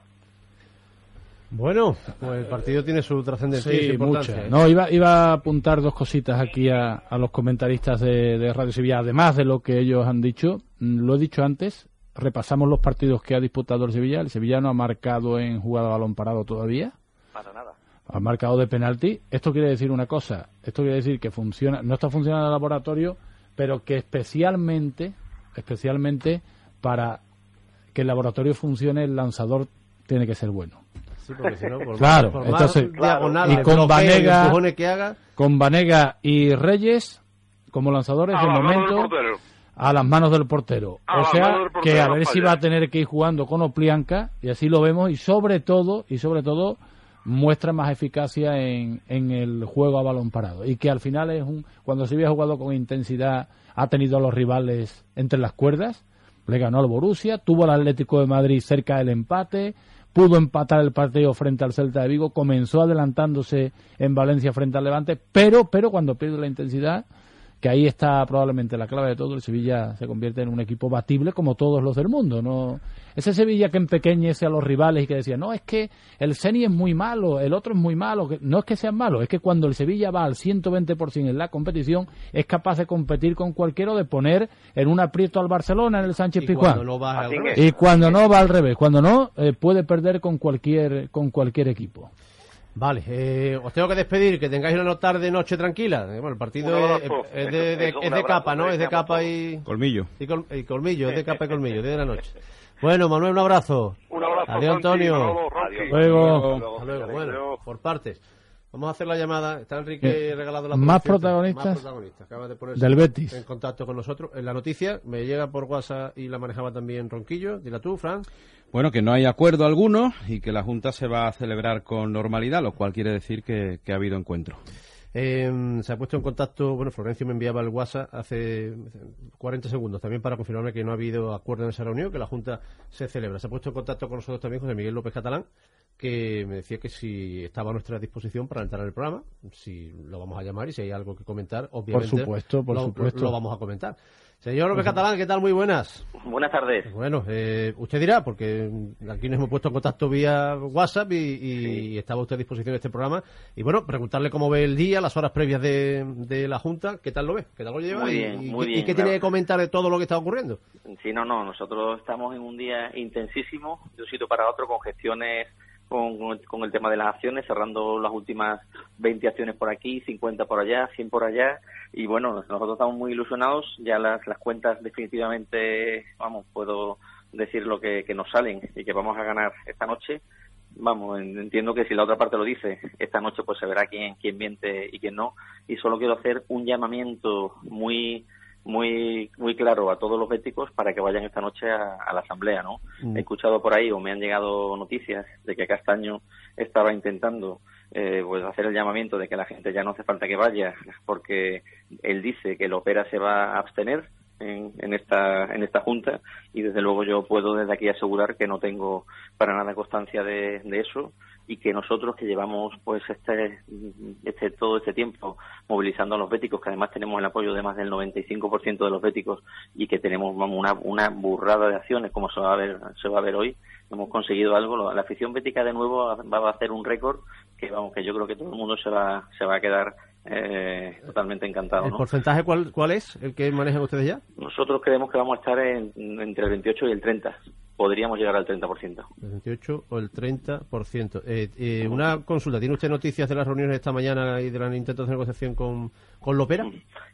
Bueno, pues el partido tiene su trascendencia y Sí, importancia. mucha. ¿eh? No, iba, iba a apuntar dos cositas aquí a, a los comentaristas de, de Radio Sevilla, además de lo que ellos han dicho. Mm, Lo he dicho antes, repasamos los partidos que ha disputado el Sevilla. El Sevilla no ha marcado en jugada a balón parado todavía. Para nada. Ha marcado de penalti. Esto quiere decir una cosa. Esto quiere decir que funciona, no está funcionando el laboratorio, pero que especialmente, especialmente para que el laboratorio funcione, el lanzador tiene que ser bueno. Sí, porque si no, por Claro, por entonces, y con Vanega, que haga, con Vanega y Reyes como lanzadores de momento a las manos del portero. A o sea, portero, que a ver si va a tener que ir jugando con Oplianca y así lo vemos y sobre todo y sobre todo muestra más eficacia en, en el juego a balón parado y que al final es un cuando se había jugado con intensidad ha tenido a los rivales entre las cuerdas le ganó al Borussia tuvo al Atlético de Madrid cerca del empate pudo empatar el partido frente al Celta de Vigo comenzó adelantándose en Valencia frente al Levante pero pero cuando pierde la intensidad que ahí está probablemente la clave de todo. El Sevilla se convierte en un equipo batible como todos los del mundo. No ese Sevilla que empequeñece a los rivales y que decía, no, es que el Ceni es muy malo, el otro es muy malo. que No es que sean malos, es que cuando el Sevilla va al 120% en la competición, es capaz de competir con cualquiera o de poner en un aprieto al Barcelona en el Sánchez y Pizjuán. cuando no va al Así revés. Y cuando no va al revés, cuando no, eh, puede perder con cualquier, con cualquier equipo. Vale, eh, os tengo que despedir, que tengáis una tarde, noche tranquila. Eh, Bueno, el partido es, de, es capa, ¿no? Es de capa y, Colmillo. y, col- y colmillo, es de capa y colmillo, 10 de la noche. Bueno, Manuel, un abrazo. Un abrazo, Adiós, Antonio. Adiós. Luego. Hasta luego. Bueno, por partes. Vamos a hacer la llamada. Está Enrique Eh, regalado la más protagonistas Más protagonistas. Acaba de ponerse del Betis. en contacto con nosotros. En la noticia me llega por WhatsApp y la manejaba también Ronquillo. Dila tú, Fran. Bueno, que no hay acuerdo alguno y que la Junta se va a celebrar con normalidad, lo cual quiere decir que, que ha habido encuentro. Eh, se ha puesto en contacto, bueno, Florencio me enviaba el WhatsApp hace 40 segundos también para confirmarme que no ha habido acuerdo en esa reunión, que la Junta se celebra. Se ha puesto en contacto con nosotros también José Miguel López Catalán, que me decía que si estaba a nuestra disposición para entrar en el programa, si lo vamos a llamar y si hay algo que comentar, obviamente supuesto, por lo, supuesto. lo vamos a comentar. Señor López Catalán, ¿qué tal? Muy buenas. Buenas tardes. Bueno, eh, usted dirá, porque aquí nos hemos puesto en contacto vía WhatsApp y, y- y estaba usted a disposición de este programa. Y bueno, preguntarle cómo ve el día, las horas previas de, de la Junta, ¿qué tal lo ve? ¿Qué tal lo lleva? Muy y, bien, y- muy y bien, qué claro. tiene que comentar de todo lo que está ocurriendo? Sí, no, no, nosotros estamos en un día intensísimo, de un sitio para otro, con gestiones con, con el- tema de las acciones, cerrando las últimas 20 acciones por aquí, 50 por allá, 100 por allá. Y bueno, nosotros estamos muy ilusionados, ya las, las cuentas definitivamente, vamos, puedo decir lo que, que nos salen y que vamos a ganar esta noche. Vamos, en- entiendo que si la otra parte lo dice, esta noche pues se verá quién, quién miente y quién no. Y solo quiero hacer un llamamiento muy muy muy claro a todos los béticos para que vayan esta noche a, a la asamblea, ¿no? Mm. He escuchado por ahí o me han llegado noticias de que Castaño estaba intentando eh, pues hacer el llamamiento de que la gente ya no hace falta que vaya porque él dice que el Opera se va a abstener en, en esta en esta junta y desde luego yo puedo desde aquí asegurar que no tengo para nada constancia de, eso y que nosotros que llevamos pues este, este todo este tiempo movilizando a los béticos que además tenemos el apoyo de más del 95% de los béticos y que tenemos una, una burrada de acciones como se va a ver se va a ver hoy hemos conseguido algo la afición bética de nuevo va a hacer un récord que vamos que yo creo que todo el mundo se va se va a quedar eh, totalmente encantado ¿El ¿no? porcentaje cuál, cuál es el que manejan ustedes ya? nosotros creemos que vamos a estar en- entre el 28 y el 30 podríamos llegar al 30% El 28 o el 30%. Eh, eh, una consulta, ¿tiene usted noticias de las reuniones de esta mañana y de los intentos de negociación con, con Lopera?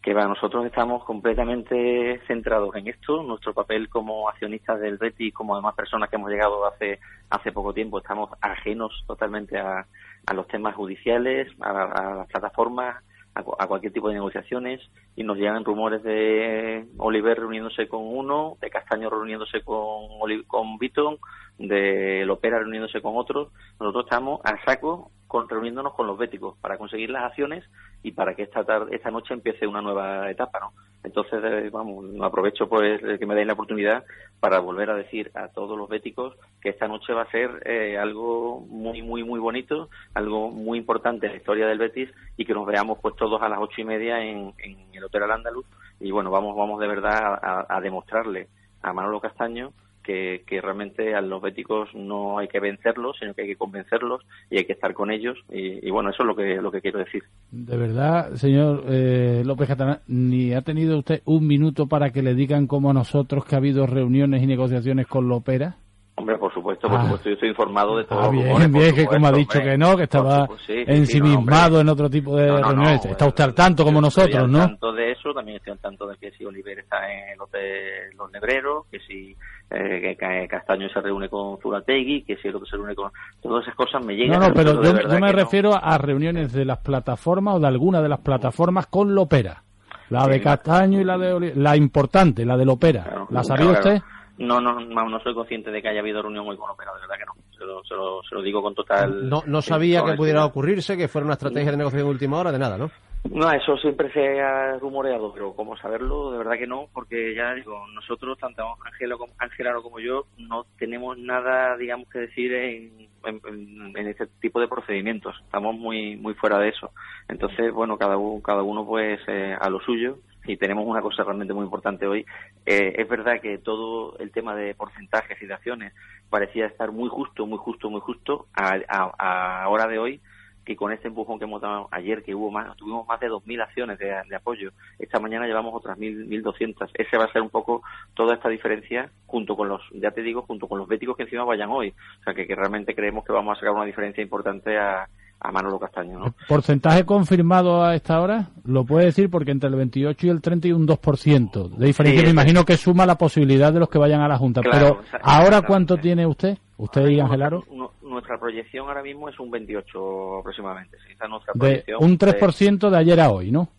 que va, nosotros estamos completamente centrados en esto. Nuestro papel como accionistas del Betis, como además personas que hemos llegado hace hace poco tiempo, estamos ajenos totalmente a, a los temas judiciales, a, a las plataformas, a, a cualquier tipo de negociaciones y nos llegan rumores de Oliver reuniéndose con uno, de Castaño reuniéndose con con Beaton, de Lopera reuniéndose con otros. Nosotros estamos a saco con, reuniéndonos con los béticos para conseguir las acciones y para que esta tarde, esta noche empiece una nueva etapa, ¿no? Entonces, eh, vamos, aprovecho pues de que me deis la oportunidad para volver a decir a todos los béticos que esta noche va a ser eh, algo muy, muy, muy bonito, algo muy importante en la historia del Betis y que nos veamos pues todos a las ocho y media en, en el Hotel Al Andaluz y bueno, vamos, vamos de verdad a, a demostrarle a Manolo Castaño que, que realmente a los béticos no hay que vencerlos, sino que hay que convencerlos y hay que estar con ellos y, bueno, eso es lo que, lo que quiero decir. De verdad, señor eh, López Catalán, ni ha tenido usted un minuto para que le digan como nosotros que ha habido reuniones y negociaciones con Lopera. Hombre, por supuesto, por Ah. supuesto, yo estoy informado de todo. Ah, bien, bien, que como ha dicho que no, que estaba ensimismado en otro tipo de No, no, reuniones. Está usted al tanto como Estoy nosotros, al ¿no? tanto de eso, también estoy al tanto de que si Oliver está en los de los Nebreros, que si eh, que Ca- Castaño se reúne con Zulategui, que si el otro se reúne con... Todas esas cosas me llegan. No, no, pero yo, me refiero a reuniones de las plataformas o de alguna de las plataformas con Lopera. La de Castaño y la de Oli- la importante, la de Lopera. ¿La sabía Claro, usted? No, no, no, no soy consciente de que haya habido reunión hoy con Opera, de verdad que no. Se lo, se lo, se lo digo con total... No, no sabía que pudiera ocurrirse, que fuera una estrategia de negociación de última hora, de nada, ¿no? No, eso siempre se ha rumoreado, pero como saberlo, de verdad que no, porque ya digo, nosotros, tanto Ángela como, como yo, no tenemos nada, digamos, que decir en, en, en este tipo de procedimientos. Estamos muy muy fuera de eso. Entonces, bueno, cada uno, cada uno pues eh, a lo suyo. Y tenemos una cosa realmente muy importante hoy. Eh, es verdad que todo el tema de porcentajes y de acciones parecía estar muy justo, muy justo, muy justo a, a, a hora de hoy que con este empujón que hemos dado ayer, que hubo más, tuvimos más de 2.000 acciones de, apoyo, esta mañana llevamos otras 1.000, 1.200. Ese va a ser un poco toda esta diferencia junto con los, ya te digo, junto con los béticos que encima vayan hoy. O sea, que, que realmente creemos que vamos a sacar una diferencia importante a, a Manolo Castaño, ¿no? Porcentaje confirmado a esta hora, lo puede decir porque entre el 28 y el 30 hay un 2% de diferencia. Sí, Me imagino que suma la posibilidad de los que vayan a la Junta. Claro, Pero, ¿ahora cuánto tiene usted? ¿Usted y Angelaro? Nu- Nuestra proyección ahora mismo es un 28 aproximadamente. Sí, esa es nuestra De un de- 3% de ayer a hoy, ¿no?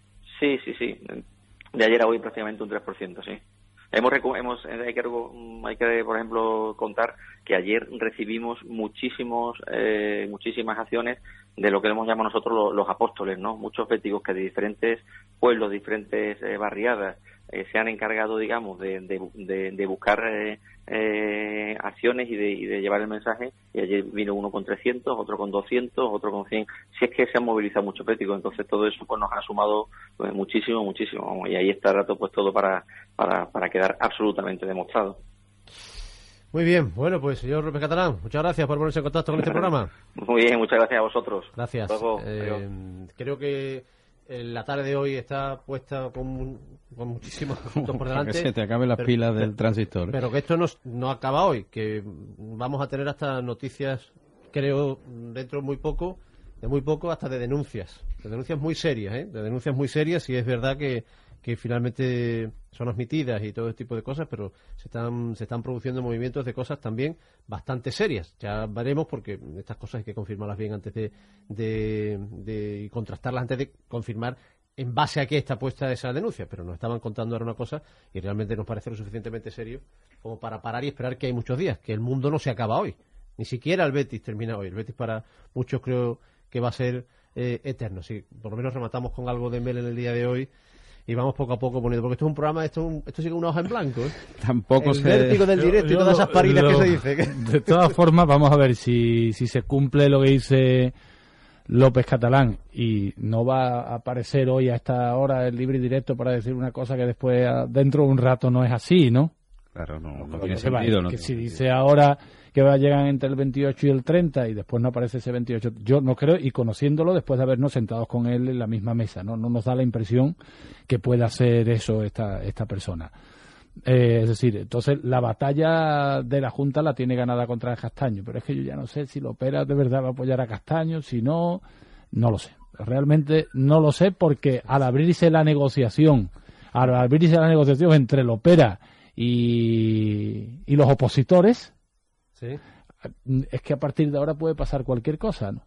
Sí, sí, sí. De ayer a hoy prácticamente un 3%, sí. Hemos, hemos hay, que, hay que, por ejemplo, contar que ayer recibimos muchísimos, eh, muchísimas acciones de lo que hemos llamado nosotros lo- los, apóstoles, ¿no? Muchos béticos que de diferentes pueblos, diferentes eh, barriadas, eh, se han encargado, digamos, de, de, de- de buscar eh, eh, acciones y de, y de llevar el mensaje. Y ayer vino uno con 300, otro con 200, otro con 100. Si es que se han movilizado muchos béticos, entonces todo eso pues nos ha sumado pues, muchísimo, muchísimo. Y ahí está el rato pues todo para, para, para quedar absolutamente demostrado. Muy bien, bueno, pues señor López Catalán, muchas gracias por ponerse en contacto con este programa. Muy bien, muchas gracias a vosotros. Gracias. Luego. Eh, creo que la tarde de hoy está puesta con, con muchísimos puntos por delante. Que se te acaben las Pero- pilas del pero- transistor. Pero que esto no, no acaba hoy, que vamos a tener hasta noticias, creo, dentro de muy poco, de muy poco hasta de denuncias, de denuncias muy serias, ¿eh? de denuncias muy serias y es verdad que, que finalmente son admitidas y todo este tipo de cosas, pero se están, se están produciendo movimientos de cosas también bastante serias. Ya veremos porque estas cosas hay que confirmarlas bien antes de, de, de- contrastarlas antes de confirmar en base a qué está puesta esa denuncia, pero nos estaban contando ahora una cosa y realmente nos parece lo suficientemente serio como para parar y esperar que hay muchos días, que el mundo no se acaba hoy, ni siquiera el Betis termina hoy. El Betis para muchos creo que va a ser eh, eterno. Si por lo menos rematamos con algo de Mel en el día de hoy y vamos poco a poco poniendo, porque esto es un programa, esto, es un- esto sigue una hoja en blanco. ¿eh? Tampoco El se... vértigo del directo y Yo todas esas lo- paridas que se dice. De todas formas, vamos a ver si, si se cumple lo que dice López Catalán y no va a aparecer hoy a esta hora el libre y directo para decir una cosa que después dentro de un rato no es así, ¿no? Claro, no, no Porque tiene se va, no que tiene si sentido. dice ahora que va a llegar entre el 28 y el 30 y después no aparece ese 28, yo no creo, y conociéndolo después de habernos sentados con él en la misma mesa, no, no nos da la impresión que pueda hacer eso esta, esta persona. Eh, es decir, entonces la batalla de la Junta la tiene ganada contra Castaño, pero es que yo ya no sé si Lopera de verdad va a apoyar a Castaño, si no, no lo sé. Realmente no lo sé porque al abrirse la negociación, al abrirse la negociación entre Lopera y, y los opositores, Sí. es que a partir de ahora puede pasar cualquier cosa, ¿no?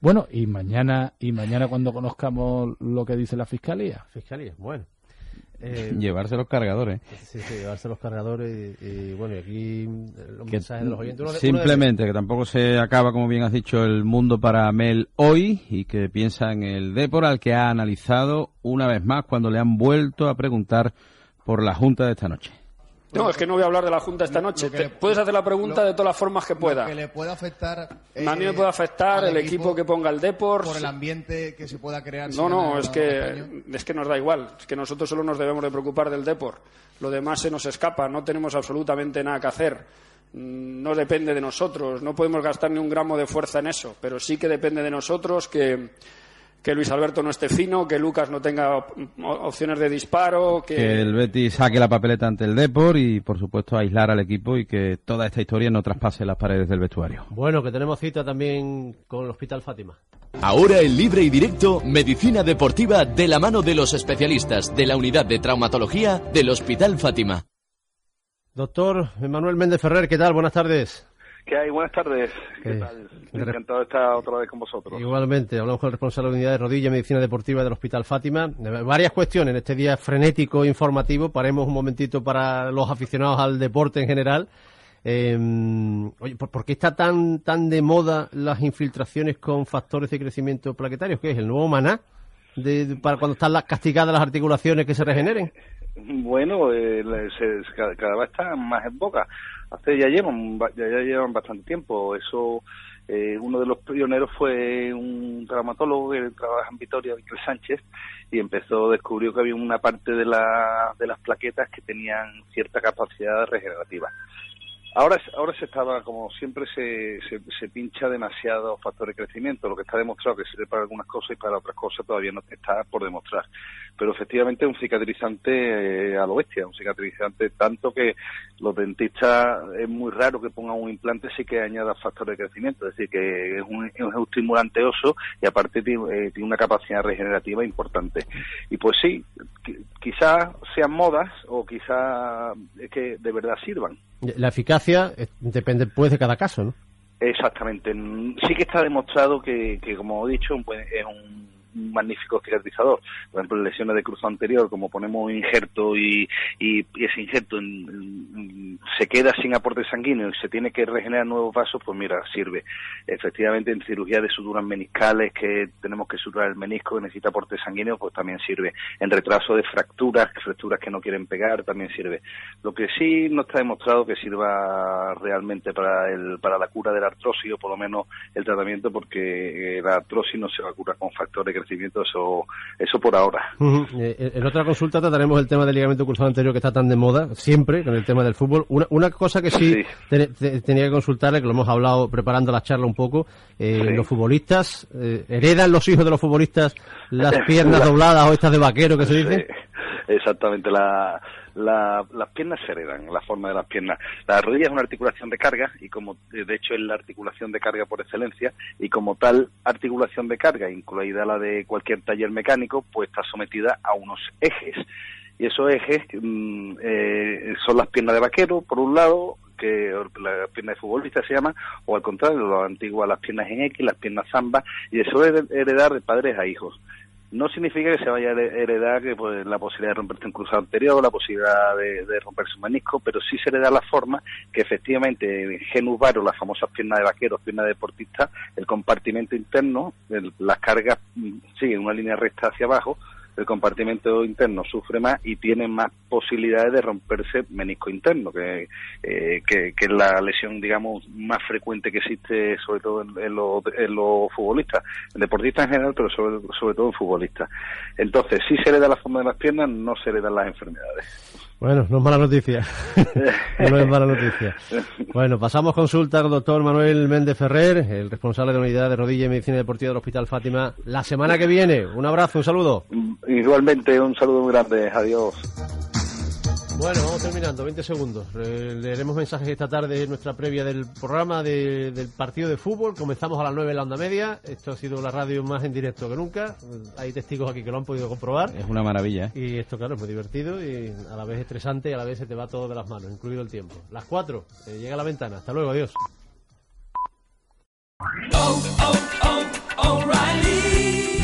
Bueno, y mañana, y mañana cuando conozcamos lo que dice la fiscalía. Fiscalía, bueno. Eh, Llevarse los cargadores. Sí, sí, llevarse los cargadores y, y, bueno, y aquí los Que mensajes de los oyentes. Uno de- uno de- simplemente que tampoco se acaba, como bien has dicho, el mundo para Mel hoy y que piensa en el Depor al que ha analizado una vez más cuando le han vuelto a preguntar por la Junta de esta noche. No, es que no voy a hablar de la Junta esta noche. Te- puedes hacer la pregunta de todas las formas que pueda. que le puede afectar. a mí me eh, puede afectar el equipo que ponga el Depor. Por el ambiente que se pueda crear. No, no, es que, es que nos da igual. Es que nosotros solo nos debemos de preocupar del Depor. Lo demás se nos escapa. No tenemos absolutamente nada que hacer. Mm, No depende de nosotros. No podemos gastar ni un gramo de fuerza en eso. Pero sí que depende de nosotros que, que Luis Alberto no esté fino, que Lucas no tenga op- opciones de disparo, que, Que el Betis saque la papeleta ante el Depor y, por supuesto, aislar al equipo y que toda esta historia no traspase las paredes del vestuario. Bueno, que tenemos cita también con el Hospital Fátima. Ahora en libre y directo, medicina deportiva de la mano de los especialistas de la unidad de traumatología del Hospital Fátima. Doctor Manuel Méndez Ferrer, ¿qué tal? Buenas tardes. ¿Qué hay? Buenas tardes. ¿Qué Eh, tal? Encantado de estar otra vez con vosotros. Igualmente, hablamos con el responsable de la unidad de rodilla y medicina deportiva del Hospital Fátima. Varias cuestiones en este día frenético informativo. Paremos un momentito para los aficionados al deporte en general. Eh, oye, ¿por, por qué está tan tan de moda las infiltraciones con factores de crecimiento plaquetarios? ¿Qué es el nuevo maná? De, para cuando están las castigadas las articulaciones que se regeneren. Bueno, eh, se- cada, vez está más en boca. Hace ya llevan, ya, ya llevan bastante tiempo. Eso, eh, uno de los pioneros fue un traumatólogo que trabaja en Vitoria, Víctor Sánchez, y empezó, descubrió que había una parte de, la, de las plaquetas que tenían cierta capacidad regenerativa. Ahora, ahora se estaba, como siempre, se, se, pincha demasiado factor de crecimiento, lo que está demostrado que sirve para algunas cosas y para otras cosas todavía no está por demostrar. Pero efectivamente es un cicatrizante eh, a lo bestia, un cicatrizante tanto que los dentistas es muy raro que pongan un implante sí que añada factor de crecimiento, es decir, que es un, es un estimulante oso y aparte tiene, eh, tiene una capacidad regenerativa importante. Y pues sí, qui- quizás sean modas o quizás es que de verdad sirvan. La eficacia eh, depende pues de cada caso, ¿no? Exactamente. Mm, Sí que está demostrado que, que como he dicho, buen- es un un magnífico cicatrizador. Por ejemplo, lesiones de cruzado anterior, como ponemos injerto y, y, ese injerto en- se queda sin aporte sanguíneo y se tiene que regenerar nuevos vasos, pues mira, sirve. Efectivamente, en cirugía de suturas meniscales, que tenemos que suturar el menisco que necesita aporte sanguíneo, pues también sirve. En retraso de fracturas, fracturas que no quieren pegar, también sirve. Lo que sí no está demostrado que sirva realmente para el para la cura de la artrosis, o por lo menos el tratamiento, porque eh, la artrosis no se va a curar con factor de crecimiento, eso, eso por ahora. Ujú. Eh, En otra consulta trataremos el tema del ligamento cruzado anterior que está tan de moda, siempre, con el tema del fútbol. Una, una cosa que sí, Sí. te- te- tenía que consultarle, que lo hemos hablado preparando la charla un poco, eh, Sí. los futbolistas, eh, ¿heredan los hijos de los futbolistas las piernas dobladas o estas de vaquero que se dice? Exactamente, la, la- las piernas se heredan, la forma de las piernas. La rodilla es una articulación de carga y como eh, de hecho es la articulación de carga por excelencia y como tal articulación de carga, incluida la de cualquier taller mecánico, pues está sometida a unos ejes. Y esos ejes mm, eh, son las piernas de vaquero, por un lado, que la pierna de futbolista se llama, o al contrario, lo antiguo las piernas en X, las piernas zamba, y eso es heredar de padres a hijos no significa que se vaya a here- heredar que, pues, la posibilidad de romperse un cruzado anterior, la posibilidad de, de romperse un pero sí se hereda la forma que efectivamente en genus varo, las famosas piernas de vaqueros, piernas de deportista, el compartimento interno, las cargas mm, siguen una línea recta hacia abajo, el compartimento interno sufre más y tiene más posibilidades de romperse menisco interno, que, eh, que, es la lesión, digamos, más frecuente que existe, sobre todo en, los, en los futbolistas, en deportistas en general, pero sobre, sobre todo en futbolistas. Entonces, si se hereda la forma de las piernas, no se heredan las enfermedades. Bueno, no es mala noticia. no es mala noticia. Bueno, pasamos consulta al doctor Manuel Méndez Ferrer, el responsable de la unidad de rodilla y medicina deportiva del Hospital Fátima, la semana que viene. Un abrazo, un saludo. Igualmente, un saludo muy grande. Adiós. Bueno, vamos terminando, 20 segundos. Eh, leeremos mensajes esta tarde en nuestra previa del programa de- del partido de fútbol. Comenzamos a las 9 en la onda media. Esto ha sido la radio más en directo que nunca. Hay testigos aquí que lo han podido comprobar. Es una maravilla. ¿eh? Y esto, claro, es muy divertido y a la vez estresante y a la vez se te va todo de las manos, incluido el tiempo. Las 4, eh, llega a la ventana. Hasta luego, adiós.